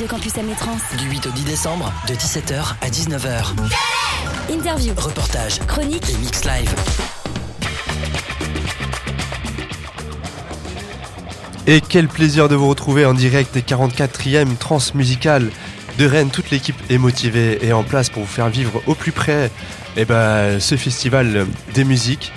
Radio Campus. Du 8 au 10 décembre, de 17h à 19h. Interview, Reportage, chronique, et mix live. Et quel plaisir de vous retrouver en direct des 44e transmusicales de Rennes. Toute l'équipe est motivée et en place pour vous faire vivre au plus près eh ben, ce festival des musiques,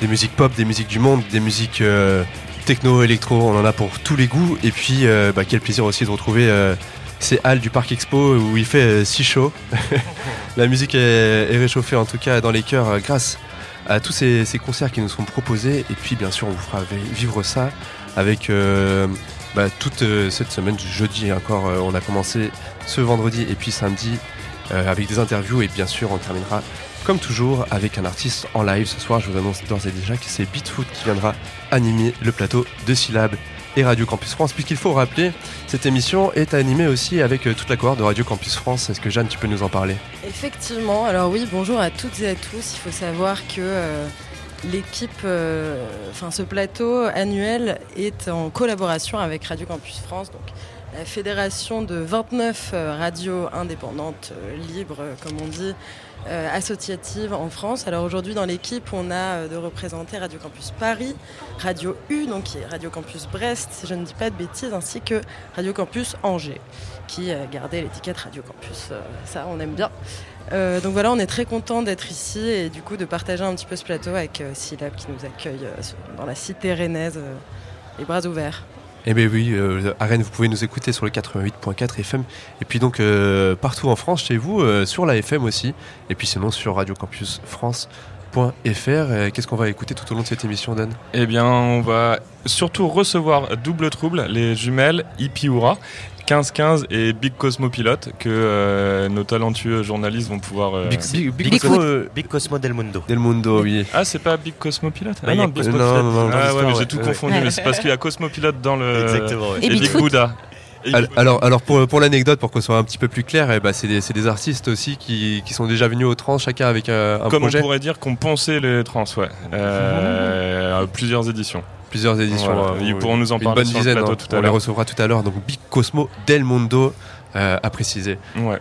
des musiques pop, des musiques du monde, des musiques euh, techno, électro, on en a pour tous les goûts. Et puis euh, bah, quel plaisir aussi de retrouver euh, ces halles du Parc Expo où il fait euh, si chaud. La musique est, réchauffée en tout cas dans les cœurs euh, grâce à tous ces, concerts qui nous sont proposés. Et puis bien sûr on vous fera vi- vivre ça avec euh, bah, toute cette semaine, jeudi encore, on a commencé ce vendredi et puis samedi avec des interviews et bien sûr on terminera comme toujours avec un artiste en live. Ce soir je vous annonce d'ores et déjà que c'est Beatfoot qui viendra animer le plateau de Syllab et Radio Campus France puisqu'il faut rappeler cette émission est animée aussi avec euh, toute la cohorte de Radio Campus France. Est-ce que Jeanne tu peux nous en parler? Effectivement, alors oui, bonjour à toutes et à tous. Il faut savoir que euh, l'équipe, euh, enfin ce plateau annuel est en collaboration avec Radio Campus France, donc la fédération de 29 euh, radios indépendantes, libres, comme on dit, euh, associatives en France. Alors aujourd'hui dans l'équipe, on a euh, de représenter Radio Campus Paris, Radio U, donc qui Radio Campus Brest, si je ne dis pas de bêtises, ainsi que Radio Campus Angers, qui a gardé l'étiquette Radio Campus. Euh, ça, on aime bien. Euh, donc voilà, on est très content d'être ici et du coup de partager un petit peu ce plateau avec euh, Syllab qui nous accueille euh, dans la cité rennaise, euh, les bras ouverts. Eh bien oui, euh, vous pouvez nous écouter sur le 88.4 FM. Et puis donc euh, partout en France, chez vous, euh, sur la FM aussi. Et puis sinon sur radiocampusfrance.fr. Euh, Qu'est-ce qu'on va écouter tout au long de cette émission, Dan? Eh bien, on va surtout recevoir Double Trouble, les jumelles Ipiura, 15-15 et Big Cosmo Pilote, que euh, nos talentueux journalistes vont pouvoir. euh, Big, Big, Big Big Cosmo, euh, Big Cosmo del Mundo. Del Mundo, oui. Ah, c'est pas Big Cosmo Pilote Bah, il y a Big Cosmo non, Pilote non, non, Ah ouais, mais j'ai tout ouais. confondu, mais c'est parce qu'il y a Cosmo Pilote dans le. Exactement, ouais. Et Et Big. Buddha. Alors, alors pour, pour l'anecdote, pour qu'on soit un petit peu plus clair, eh ben, c'est des, artistes aussi qui, qui sont déjà venus au trans, chacun avec un, un Comme projet, on pourrait dire qu'on pensait les trans, ouais. Euh, à plusieurs éditions. plusieurs éditions. Voilà. euh, Ils pourront nous en une parler bonne sur le dizaine, plateau hein. tout à On les recevra tout à l'heure. Donc Big Cosmo Del Mundo, euh, à préciser. Ouais.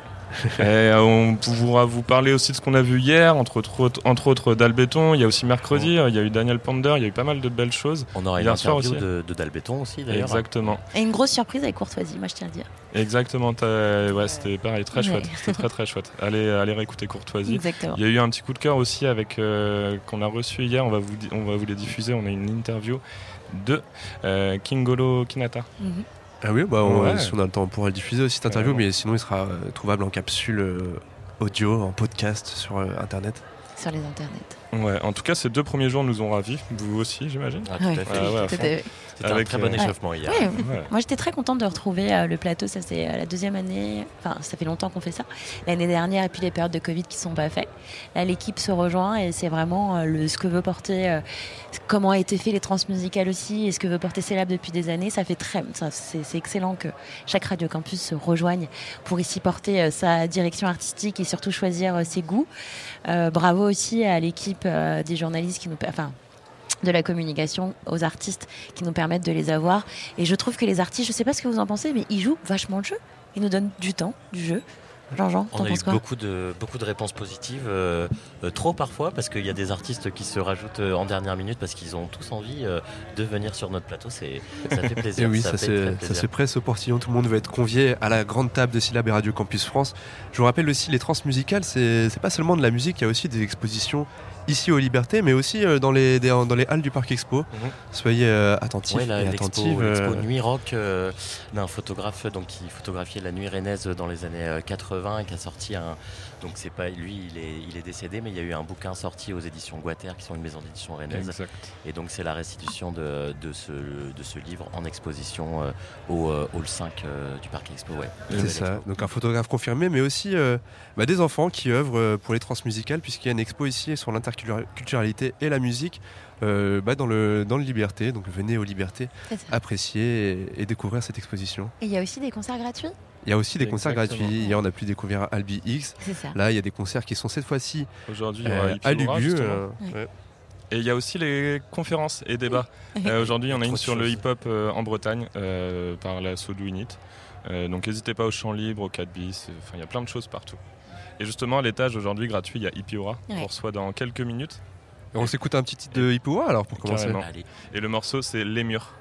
Et euh, on pourra vous parler aussi de ce qu'on a vu hier, entre autres, entre autres Dalbéton. Il y a aussi mercredi, il y a eu Daniel Pander, il y a eu pas mal de belles choses. On aura une interview aussi. de, de Dalbéton aussi d'ailleurs. Exactement. Et une grosse surprise avec Courtoisie, moi je tiens à le dire. Exactement. Ouais, c'était pareil, très Ouais. chouette. C'était très très chouette. Allez, allez réécouter Courtoisie. Exactement. Il y a eu un petit coup de cœur aussi avec euh, qu'on a reçu hier. On va vous on va vous les diffuser. On a une interview de euh, Kingolo Kinata. Mhm. Ah oui, bah on, Ouais. si on a le temps, on pourra le diffuser aussi cette interview, mais sinon il sera euh, trouvable en capsule euh, audio, en podcast sur euh, internet. Sur les internets. Ouais. En tout cas, ces deux premiers jours nous ont ravis. Vous aussi, j'imagine. Ah, tout Ouais. à fait. Ah ouais. C'était un Avec, très bon euh, échauffement hier. Ouais, Ouais. Moi j'étais très contente de retrouver euh, le plateau, ça c'est euh, la deuxième année, enfin ça fait longtemps qu'on fait ça, l'année dernière et puis les périodes de Covid qui sont pas faites. Là l'équipe se rejoint et c'est vraiment euh, le, ce que veut porter, euh, comment a été fait les transmusicales aussi et ce que veut porter Célab depuis des années. Ça fait très, ça, c'est c'est excellent que chaque radio campus se rejoigne pour ici porter euh, sa direction artistique et surtout choisir euh, ses goûts. Euh, bravo aussi à l'équipe euh, des journalistes qui nous, enfin de la communication aux artistes qui nous permettent de les avoir. Et je trouve que les artistes, je sais pas ce que vous en pensez, mais ils jouent vachement le jeu. Ils nous donnent du temps, du jeu. Jean-Jean, On a eu beaucoup de, beaucoup de réponses positives, euh, euh, trop parfois, parce qu'il y a des artistes qui se rajoutent en dernière minute parce qu'ils ont tous envie euh, de venir sur notre plateau. C'est, ça fait Et plaisir. oui, ça, fait ça se presse au portillon, tout le monde veut être convié à la grande table de Syllab et Radio Campus France. Je vous rappelle aussi, les transmusicales, c'est c'est pas seulement de la musique, il y a aussi des expositions ici aux Libertés, mais aussi euh, dans les, dans les halles du Parc Expo. Mhm. Soyez euh, attentifs Ouais, et attentives. l'expo euh, Nuit Rock d'un photographe donc, qui photographiait la nuit rennaise dans les années euh, 80 et qui a sorti un. Donc c'est pas lui, il est, il est décédé, mais il y a eu un bouquin sorti aux éditions Guater, qui sont une maison d'édition rennaise. Exact. Et donc c'est la restitution de, de, ce, de ce livre en exposition euh, au euh, hall 5 euh, du Parc Expo. Ouais. C'est ça, expo. donc un photographe confirmé, mais aussi euh, bah, des enfants qui œuvrent pour les transmusicales, puisqu'il y a une expo ici sur l'interculturalité et la musique euh, bah, dans, le, dans le Liberté. Donc venez aux Libertés apprécier et, et découvrir cette exposition. Et il y a aussi des concerts gratuits? Il y a aussi des concerts gratuits. Hier, on a pu découvrir Albi X. Là, il y a des concerts qui sont cette fois-ci Aujourd'hui, euh, à justement. euh, Ouais. ouais. Et il y a aussi les conférences et débats. Euh, Aujourd'hui, il y en a une sur le hip-hop euh, en Bretagne euh, par la So Do It. Euh, donc n'hésitez pas au champ libre, au 4 bis. Enfin, il y a plein de choses partout. Et justement, à l'étage aujourd'hui gratuit, il y a Hippie Aura. Ouais. On reçoit dans quelques minutes. Et on s'écoute un petit titre de Hippoa alors pour commencer. Allez. Et le morceau, c'est Les Murs.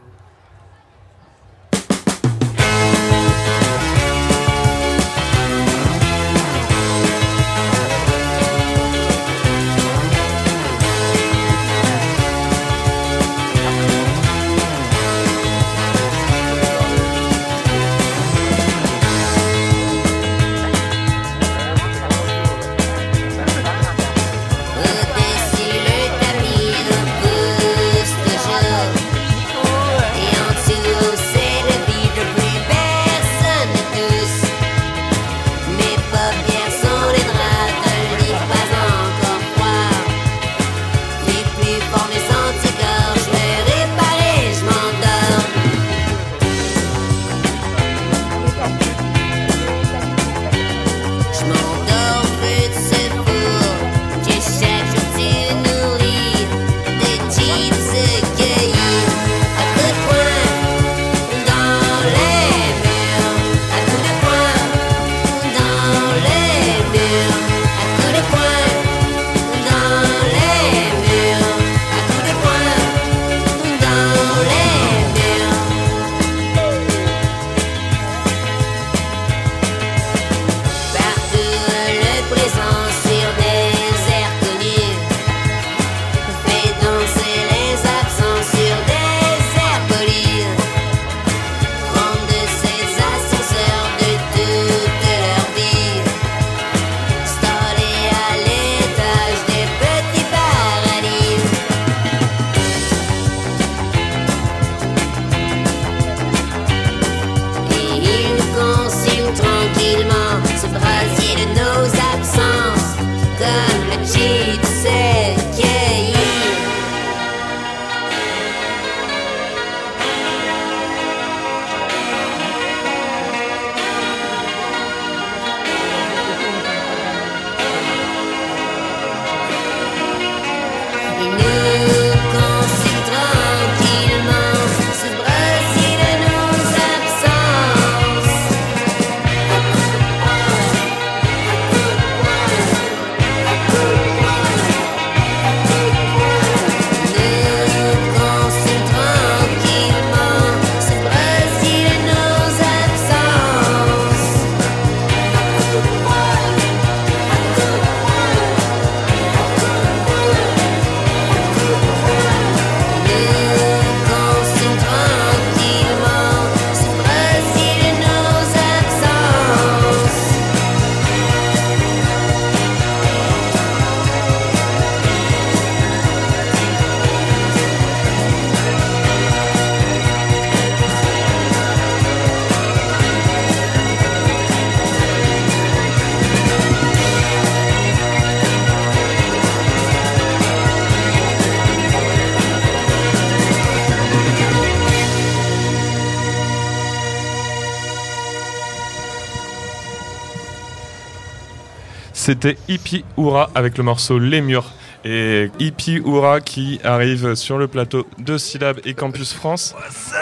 C'était Hippie Oura avec le morceau Les Murs. Et Hippie Oura qui arrive sur le plateau de Syllab et Campus France.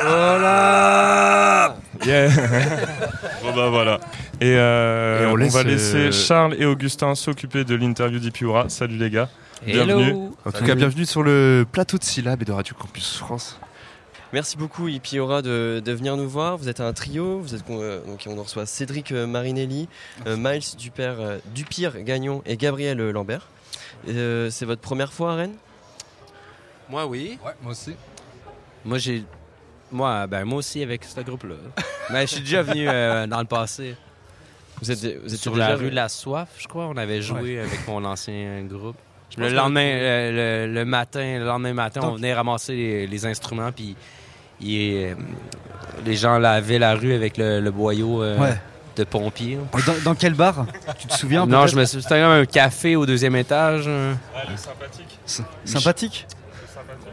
Voilà Yeah. bon bah voilà. Et, euh, Et on va laisser euh, Charles et Augustin s'occuper de l'interview d'Hippie Oura. Salut les gars. Bienvenue. Hello En tout cas, bienvenue sur le plateau de Syllab et de Radio Campus France. Merci beaucoup Ipiora de, de venir nous voir. Vous êtes un trio, vous êtes, euh, donc on reçoit Cédric euh, Marinelli, euh, Miles Dupère, euh, Dupire Gagnon et Gabriel Lambert. Euh, c'est votre première fois à Rennes? Moi, oui. Ouais, moi aussi. Moi, j'ai. Moi, ben, moi aussi avec ce groupe-là. Mais je suis déjà venu euh, dans le passé. Vous êtes, vous êtes Sur la rue de la Soif, je crois. On avait joué avec mon ancien groupe. Le lendemain, le, le matin, le lendemain matin, on venait ramasser les, les instruments, puis il- les gens lavaient la rue avec le, le boyau euh, Ouais. de pompier. Dans, dans quel bar? Tu te souviens Non, je me suis. C'était un café au deuxième étage. euh. sympathique. S- Sympathique?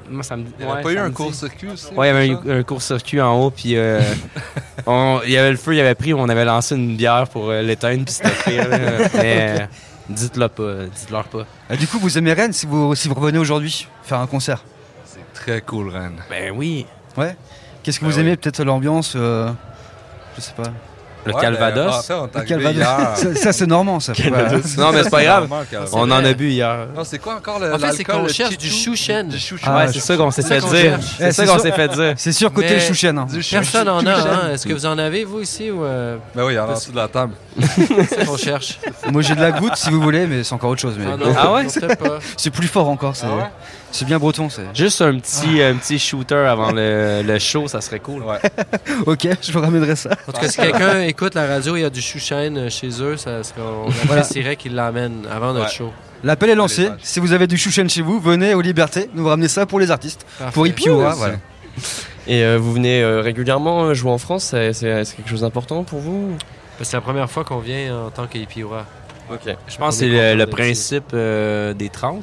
Moi, ça me. Il n'y ouais, pas eu un court-circuit aussi Ouais, il y avait un, un court-circuit en haut, puis euh, on- il y avait le feu, il avait pris, on avait lancé une bière pour euh, l'éteindre, puis c'était pire. Mais, Dites-le pas, dites-leur pas. Et du coup, vous aimez Rennes si vous, si vous revenez aujourd'hui faire un concert? C'est très cool, Rennes. Ben oui. Ouais. Qu'est-ce que vous oui. aimez Peut-être l'ambiance euh, Je sais pas. Le Ouais, Calvados. ben, est Le Calvados. Ça, ça, c'est normand, ça. Non, mais c'est pas grave. On en a bu hier. Non, c'est quoi encore le En fait, c'est qu'on cherche du chouchen. Du. Ah, ouais, c'est ça qu'on s'est fait ça dire. cherche. C'est Eh, ça qu'on s'est fait dire. C'est sûr, côté chouchen. hein. Personne en a, hein? Est-ce que vous en avez, vous, ici, ou euh, Ben oui, il y en a en dessous de la table. c'est ça qu'on cherche? Moi, j'ai de la goutte si vous voulez, mais c'est encore autre chose. Mais... Ah Ah ouais? C'est plus fort encore. C'est Ah bien breton. c'est Juste un petit, un petit shooter avant le, le show, ça serait cool. Ouais. Ok, je vous ramènerai ça. En tout cas, si quelqu'un écoute la radio, il y a du chouchen euh, chez eux, ça serait, on Voilà. apprécierait qu'ils l'amènent avant notre Ouais. show. L'appel est lancé. Si vous avez du chouchen chez vous, venez aux Libertés. Nous ramener ça pour les artistes. Parfait. Pour Oui, voilà. Et euh, vous venez euh, régulièrement jouer en France C'est quelque chose d'important pour vous Ben, C'est la première fois qu'on vient en tant qu'Ipiura. Ok. Je pense que c'est est le, principe euh, des trans.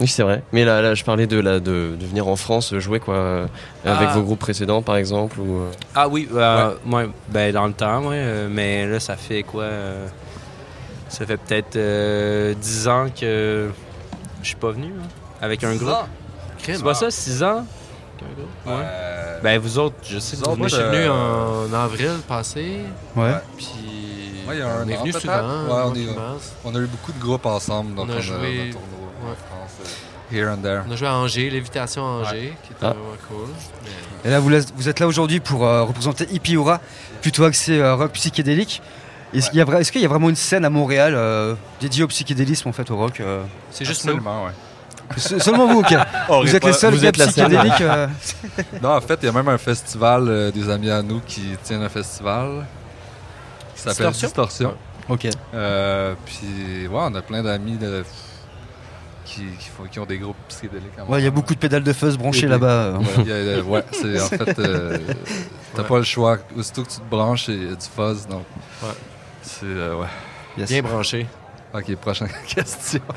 Oui, c'est vrai. Mais là, là je parlais de, là, de, de venir en France euh, jouer quoi, euh, avec Ah. vos groupes précédents par exemple. Ou, euh, Ah oui, euh, ouais, ben dans le temps, ouais, euh, mais là, ça fait quoi euh, Ça fait peut-être euh, 10 ans que je suis pas venu hein, avec un groupe. C'est pas ça, 6 ans? Ouais. Ben vous autres, je sais que vous Moi, je suis venu en avril passé, Ouais. puis Ouais, il y a un on est venu souvent. Ouais, moi on est-. On a eu beaucoup de groupes ensemble, donc On a on a, joué- on a tourné en ouais. France. euh, Here and there. On a joué à Angers, Lévitation à Angers, qui était Ah. vraiment cool. Mais- Et là, vous, êtes là aujourd'hui pour euh, représenter Ipiura, plutôt axé euh, rock psychédélique. Est-ce qu'il y, a vra- est-ce qu'il y a vraiment une scène à Montréal euh, dédiée au psychédélisme, en fait, au rock euh? C'est juste nous. Absolument, ouais. Se- Seulement vous, ok. On Vous êtes pas. les seuls vous êtes la psychédéliques. euh, Non, en fait, il y a même un festival, euh, des amis à nous qui tiennent un festival qui s'appelle Distorsion? Distortion. Ok. Euh, puis, ouais, on a plein d'amis de- qui, qui, font- qui ont des groupes psychédéliques. à Ouais, il y a beaucoup de pédales de fuzz branchées là-bas. euh. Il a, euh, ouais, c'est en fait, euh, t'as Ouais. pas le choix. Aussitôt que tu te branches, il y a du fuzz, donc. Ouais. C'est, euh, ouais. Yes. Bien branché. Ok, prochaine question.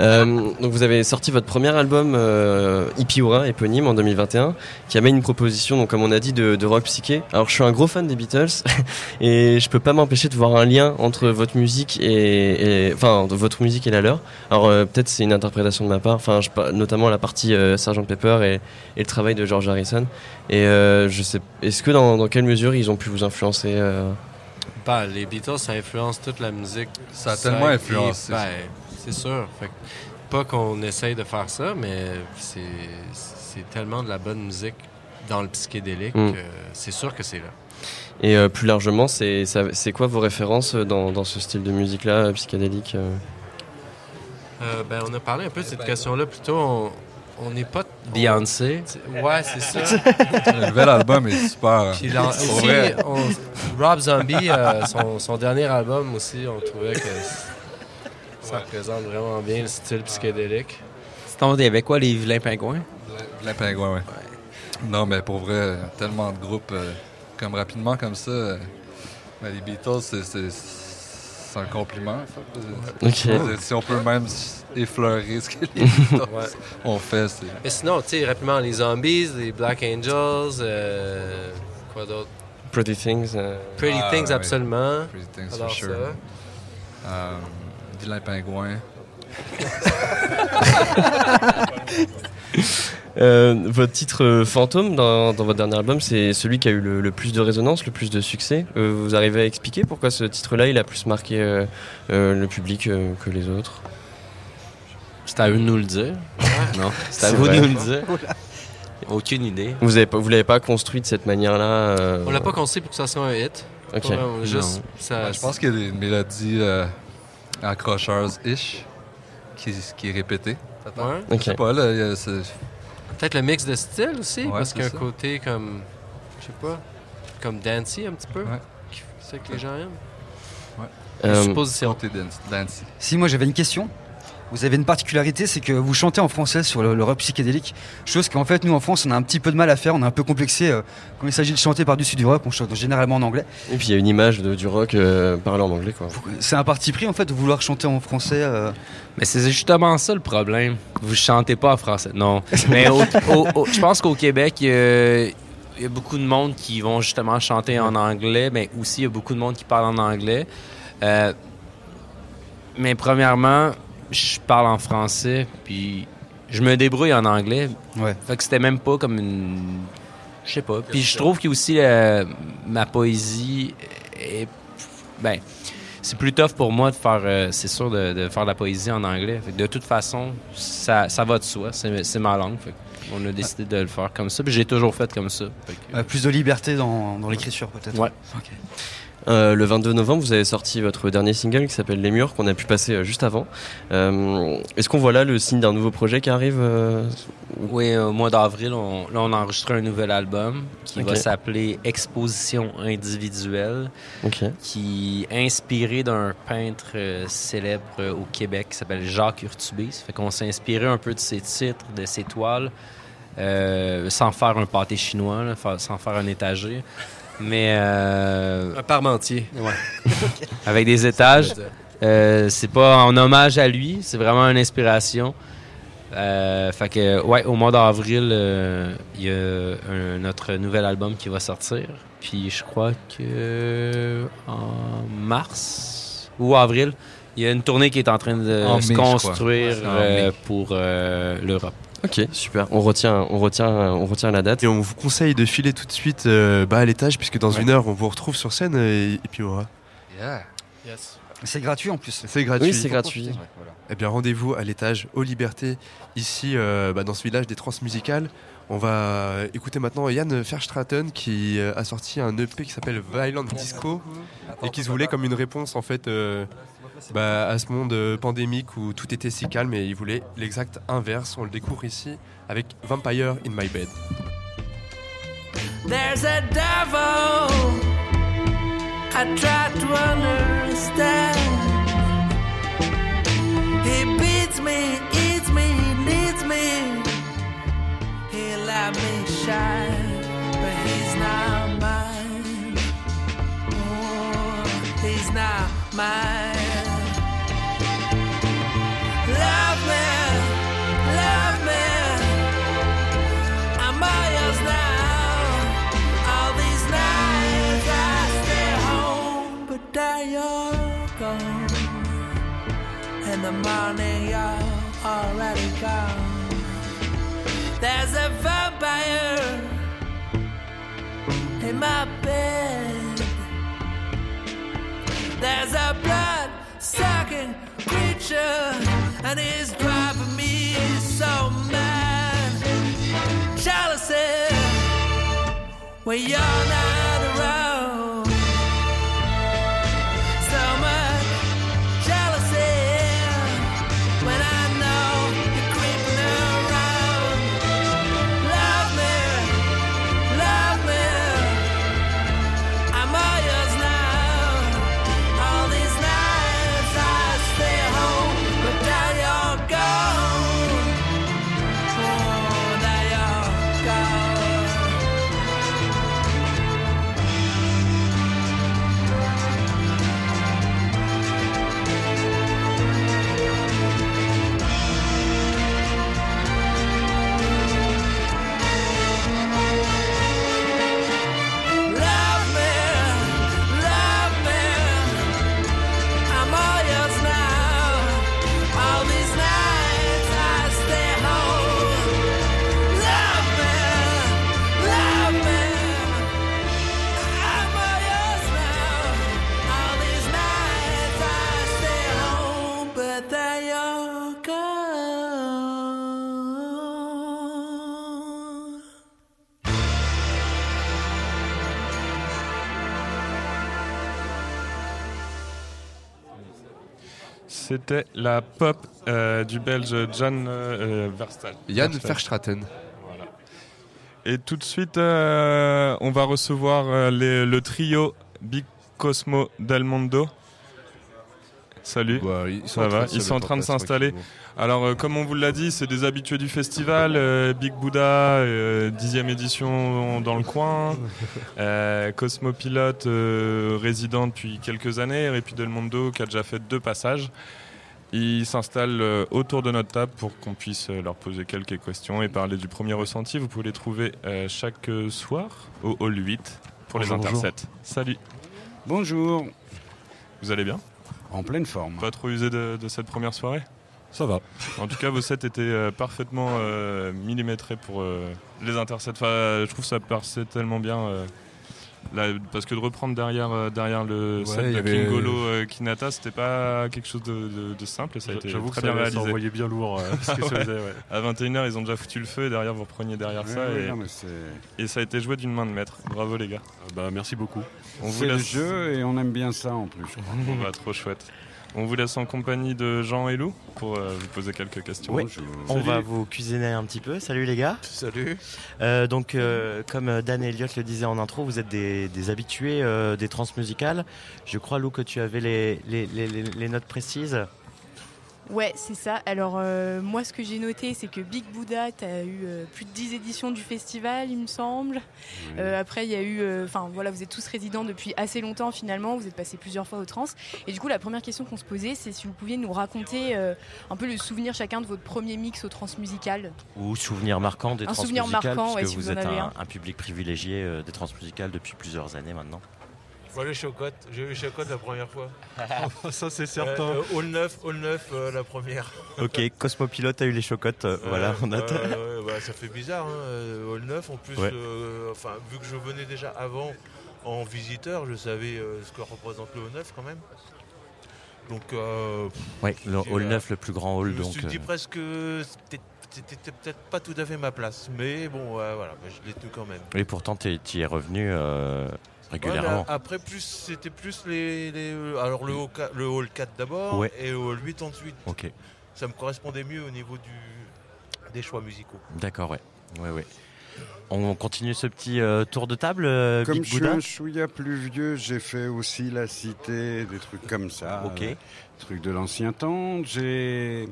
Euh, donc vous avez sorti votre premier album euh, Ipiura, éponyme, en 2021, qui amène une proposition, donc comme on a dit, de, rock psyché. Alors je suis un gros fan des Beatles et je peux pas m'empêcher de voir un lien entre votre musique et, enfin votre musique et la leur. Alors euh, peut-être c'est une interprétation de ma part, notamment la partie euh, Sgt Pepper et, le travail de George Harrison. Et euh, je sais, est-ce que dans, quelle mesure ils ont pu vous influencer Ben, les Beatles, ça influence toute la musique. Ça a tellement influencé. Ben, c'est sûr. Fait que pas qu'on essaye de faire ça, mais c'est tellement de la bonne musique dans le psychédélique Mm. c'est sûr que c'est là. Et euh, plus largement, c'est quoi vos références dans, dans ce style de musique-là, euh, psychédélique euh? Euh, ben, on a parlé un peu de cette question-là. Plutôt, on- on n'est pas. Beyoncé. on- Ouais, c'est ça. Le nouvel album est super. Puis là, Pour aussi, vrai. on- Rob Zombie, euh, son, son dernier album aussi, on trouvait que ça représente vraiment bien le style psychédélique. C'est ton avec quoi les vilains pingouins? Plein pingouin, ouais. Non, mais pour vrai, tellement de groupes, euh, comme rapidement comme ça, euh, ben, les Beatles, c'est- c'est un compliment. Si on peut même effleurer ce que les Ouais. ont fait, c'est. Mais sinon, tu sais, rapidement, les Zombies, les Black Angels, euh, quoi d'autre? Pretty Things. euh, Pretty Ah, Things, absolument. Pretty Things, Alors for sure. ça. Euh, Vilain pingouin. Euh, votre titre euh, fantôme dans, dans votre dernier album, c'est celui qui a eu le, le plus de résonance, le plus de succès. Euh, vous arrivez à expliquer pourquoi ce titre-là, il a plus marqué euh, euh, le public euh, que les autres? C'est à eux de nous le dire. Non, c'est à vous vrai. de nous le dire. Aucune idée. Vous avez pas, vous l'avez pas construit de cette manière-là euh, On l'a pas construit pour que ça soit un hit. Ok. Pas juste, ça, Ben, je pense qu'il y a des mélodies euh, accrocheuses-ish qui, qui est répétée. Ouais. Je Ok. sais pas, là, c'est- Peut-être le mix de style aussi, Ouais, parce qu'il y a un ça. côté comme, je sais pas, comme dancey un petit peu. Ouais. C'est que les gens aiment. Euh, Je suppose c'est dancey. Si moi j'avais une question, vous avez une particularité, c'est que vous chantez en français sur le, le rock psychédélique, chose qu'en fait nous en France on a un petit peu de mal à faire, on est un peu complexé euh, quand il s'agit de chanter par-dessus du rock, on chante généralement en anglais. Et puis il y a une image de- du rock euh, parlé en anglais, quoi. C'est un parti pris en fait de vouloir chanter en français. euh, Mais c'est justement ça le problème. Vous chantez pas en français. Non. Mais au- au- au- je pense qu'au Québec, il y, a, il y a beaucoup de monde qui vont justement chanter en anglais, mais aussi il y a beaucoup de monde qui parle en anglais. Euh, mais premièrement, je parle en français, puis je me débrouille en anglais. Ouais. Fait que c'était même pas comme une. Je sais pas. Puis je trouve que aussi euh, ma poésie est. Ben, c'est plus tough pour moi de faire, euh, c'est sûr, de, de faire de la poésie en anglais. Fait que de toute façon, ça, ça va de soi. C'est c'est ma langue. Fait on a décidé de le faire comme ça. Puis j'ai toujours fait comme ça. Fait que- Euh, plus de liberté dans, dans l'écriture peut-être. Ouais. Ok. Euh, le 22 novembre, vous avez sorti votre dernier single qui s'appelle Les Murs, qu'on a pu passer euh, juste avant. Euh, Est-ce qu'on voit là le signe d'un nouveau projet qui arrive Oui, au mois d'avril, on, là, on a enregistré un nouvel album qui va s'appeler Exposition individuelle, qui est inspiré d'un peintre célèbre au Québec qui s'appelle Jacques Urtubis. Ça fait qu'on s'est inspiré un peu de ses titres, de ses toiles, euh, sans faire un pâté chinois, là, sans faire un étagé. Mais. euh, Un parmentier. Ouais. Avec des étages. Euh, c'est pas en hommage à lui, c'est vraiment une inspiration. Euh, fait que, ouais, au mois d'avril, euh, il y a un- notre nouvel album qui va sortir. Puis je crois que en mars ou avril, il y a une tournée qui est en train de En se mai, construire Ouais, euh, pour euh, l'Europe. Ok, super. On retient, on retient, on retient la date. Et on vous conseille de filer tout de suite euh, bah, à l'étage, puisque dans Ouais. une heure, on vous retrouve sur scène et, et puis aura. Yeah. Yes. C'est gratuit en plus. C'est gratuit. Oui, c'est gratuit. Eh bien, rendez-vous à l'étage aux Libertés, ici, euh, bah, dans ce village des transmusicales. On va écouter maintenant Yann Verstraeten qui euh, a sorti un EP qui s'appelle Violent Disco et qui se voulait comme une réponse en fait euh, bah, à ce monde euh, pandémique où tout était si calme et il voulait l'exact inverse. On le découvre ici avec Vampire in My Bed. There's a devil. I try to understand. He beats me, eats me, needs me. He let me shine, but he's not mine. Oh, he's not mine. The morning you're already gone. There's a vampire in my bed. There's a blood sucking creature, and it's driving me so mad. Jealousy when you're not C'était la pop euh, du belge Jan euh, Verstal. Verstraeten. Voilà. Et tout de suite, euh, on va recevoir euh, les- le trio Big Cosmo Del Mondo. Salut. Bah, ils sont Ça en train va Ils sont en train de s'installer. Alors, euh, comme on vous l'a dit, c'est des habitués du festival. euh, Big Buddha, euh, dixième édition dans le coin. Euh, Cosmopilote, euh, résident depuis quelques années. Et puis Del Mondo, qui a déjà fait deux passages. Ils s'installent autour de notre table pour qu'on puisse leur poser quelques questions et parler du premier ressenti. Vous pouvez les trouver chaque soir au Hall 8 pour les Bonjour, bonjour. intersets. Salut. Bonjour. Vous allez bien? En pleine forme. Pas trop usé de, de cette première soirée? Ça va. En tout cas, vos sets étaient euh, parfaitement euh, millimétrés pour euh, les intersets. Enfin, je trouve ça passait tellement bien. Là, parce que de reprendre derrière, euh, derrière le Ouais, set il y de avait- Kingolo euh, Kinata, c'était pas quelque chose de, de- de simple et ça a été J'avoue très que bien ça- ça envoyait bien lourd, euh, ce faisait, ouais. À 21h, ils ont déjà foutu le feu et derrière, vous repreniez derrière Ouais, ça. ouais, et, non, mais c'est- et ça a été joué d'une main de maître. Bravo les gars. bah, merci beaucoup. On vous C'est le laisse... jeu et on aime bien ça en plus. je crois. Bon, bah, trop chouette. On vous laisse en compagnie de Jean et Lou pour euh, vous poser quelques questions. Oui, on va vous cuisiner un petit peu. Salut les gars. Salut. Euh, donc, euh, comme Dan et Elliott le disaient en intro, vous êtes des, des habitués euh, des trans musicales. Je crois, Lou, que tu avais les, les, les- les- les notes précises. Ouais, c'est ça. Alors, euh, moi, ce que j'ai noté, c'est que Big Buddha, tu as eu euh, plus de 10 éditions du festival, il me semble. Euh, après, il y a eu. Enfin, voilà, vous êtes tous résidents depuis assez longtemps, finalement. Vous êtes passés plusieurs fois aux trans. Et du coup, la première question qu'on se posait, c'est si vous pouviez nous raconter un peu le souvenir chacun de votre premier mix au trans musical. Ou souvenir marquant des trans souvenir musicales, marquant, ouais, puisque si vous, vous êtes un, public privilégié des trans musicales depuis plusieurs années maintenant. Moi, les chocottes. J'ai eu les chocottes la première fois. Ça, c'est certain. Euh, euh, Hall 9, Hall 9 euh, la première. ok, Cosmopilote a eu les chocottes. euh, voilà, on a. Euh, ouais, ça fait bizarre, hein, euh, Hall 9. En plus, Ouais. euh, enfin, vu que je venais déjà avant en visiteur, je savais euh, ce que représente le Hall 9 quand même. Donc, euh, Ouais, le hall euh, 9, le plus grand hall. Je me donc, suis dit euh, presque que c'était peut-être pas tout à fait ma place, mais bon, voilà, bah, je l'ai tenu quand même. Et pourtant, tu y es revenu euh, régulièrement. Ouais, après, plus c'était plus les, les- alors le hall 4, le hall 4 d'abord Ouais. et le hall 8 ensuite. Ok. Ça me correspondait mieux au niveau du, des choix musicaux. D'accord, ouais. ouais, ouais. On continue ce petit euh, tour de table, euh, Comme Big je suis un chouïa plus vieux, j'ai fait aussi la cité, des trucs comme ça. Ok. euh, trucs de l'ancien temps. J'ai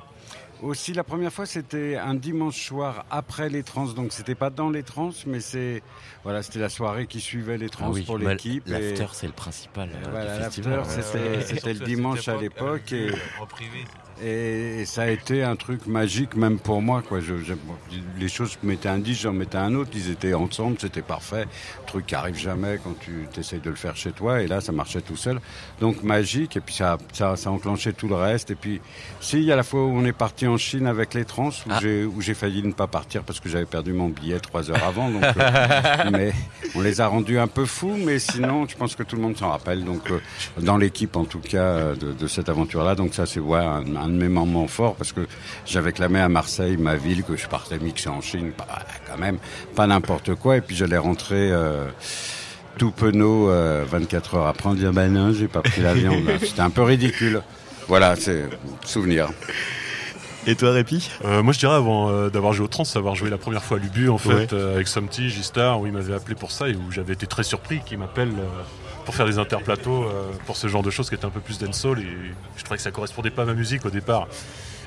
aussi la première fois, c'était un dimanche soir après les trans, donc c'était pas dans les trans, mais c'est voilà, c'était la soirée qui suivait les trans Ah oui, pour l'équipe. et- l'after, c'est le principal, euh, voilà, du l'after, festival. c'était le dimanche à époque, l'époque et euh, en privé. Et, ça a été un truc magique même pour moi. Quoi. Je, je- les choses, je mettais un disque, j'en mettais un autre, ils étaient ensemble, c'était parfait. Truc qui arrive jamais quand tu essayes de le faire chez toi. Et là, ça marchait tout seul. Donc magique. Et puis ça, ça, ça a enclenché tout le reste. Et puis, si, il y a la fois où on est parti en Chine avec les trans, où Ah. j'ai failli ne pas partir parce que j'avais perdu mon billet trois heures avant. Donc, euh, mais on les a rendus un peu fous. Mais sinon, je pense que tout le monde s'en rappelle. Donc, euh, dans l'équipe, en tout cas, euh, de, de cette aventure-là. Donc ça, c'est ouais, un, un de mes moments forts parce que j'avais clamé à Marseille, ma ville, que je partais mixer en Chine. Bah, quand même, pas n'importe quoi. Et puis j'allais rentrer... euh, tout penaud, euh, 24 heures après, en disant ben non, j'ai pas pris l'avion. C'était un peu ridicule. Voilà, c'est souvenir. Et toi, Répi? Euh, Moi, je dirais avant euh, d'avoir joué au trans, avoir joué la première fois à l'Ubu, en fait, Ouais. euh, avec Somty, Gistar, où il m'avait appelé pour ça et où j'avais été très surpris qu'il m'appelle euh, pour faire des interplateaux euh, pour ce genre de choses qui étaient un peu plus dancehall et je trouvais que ça correspondait pas à ma musique au départ.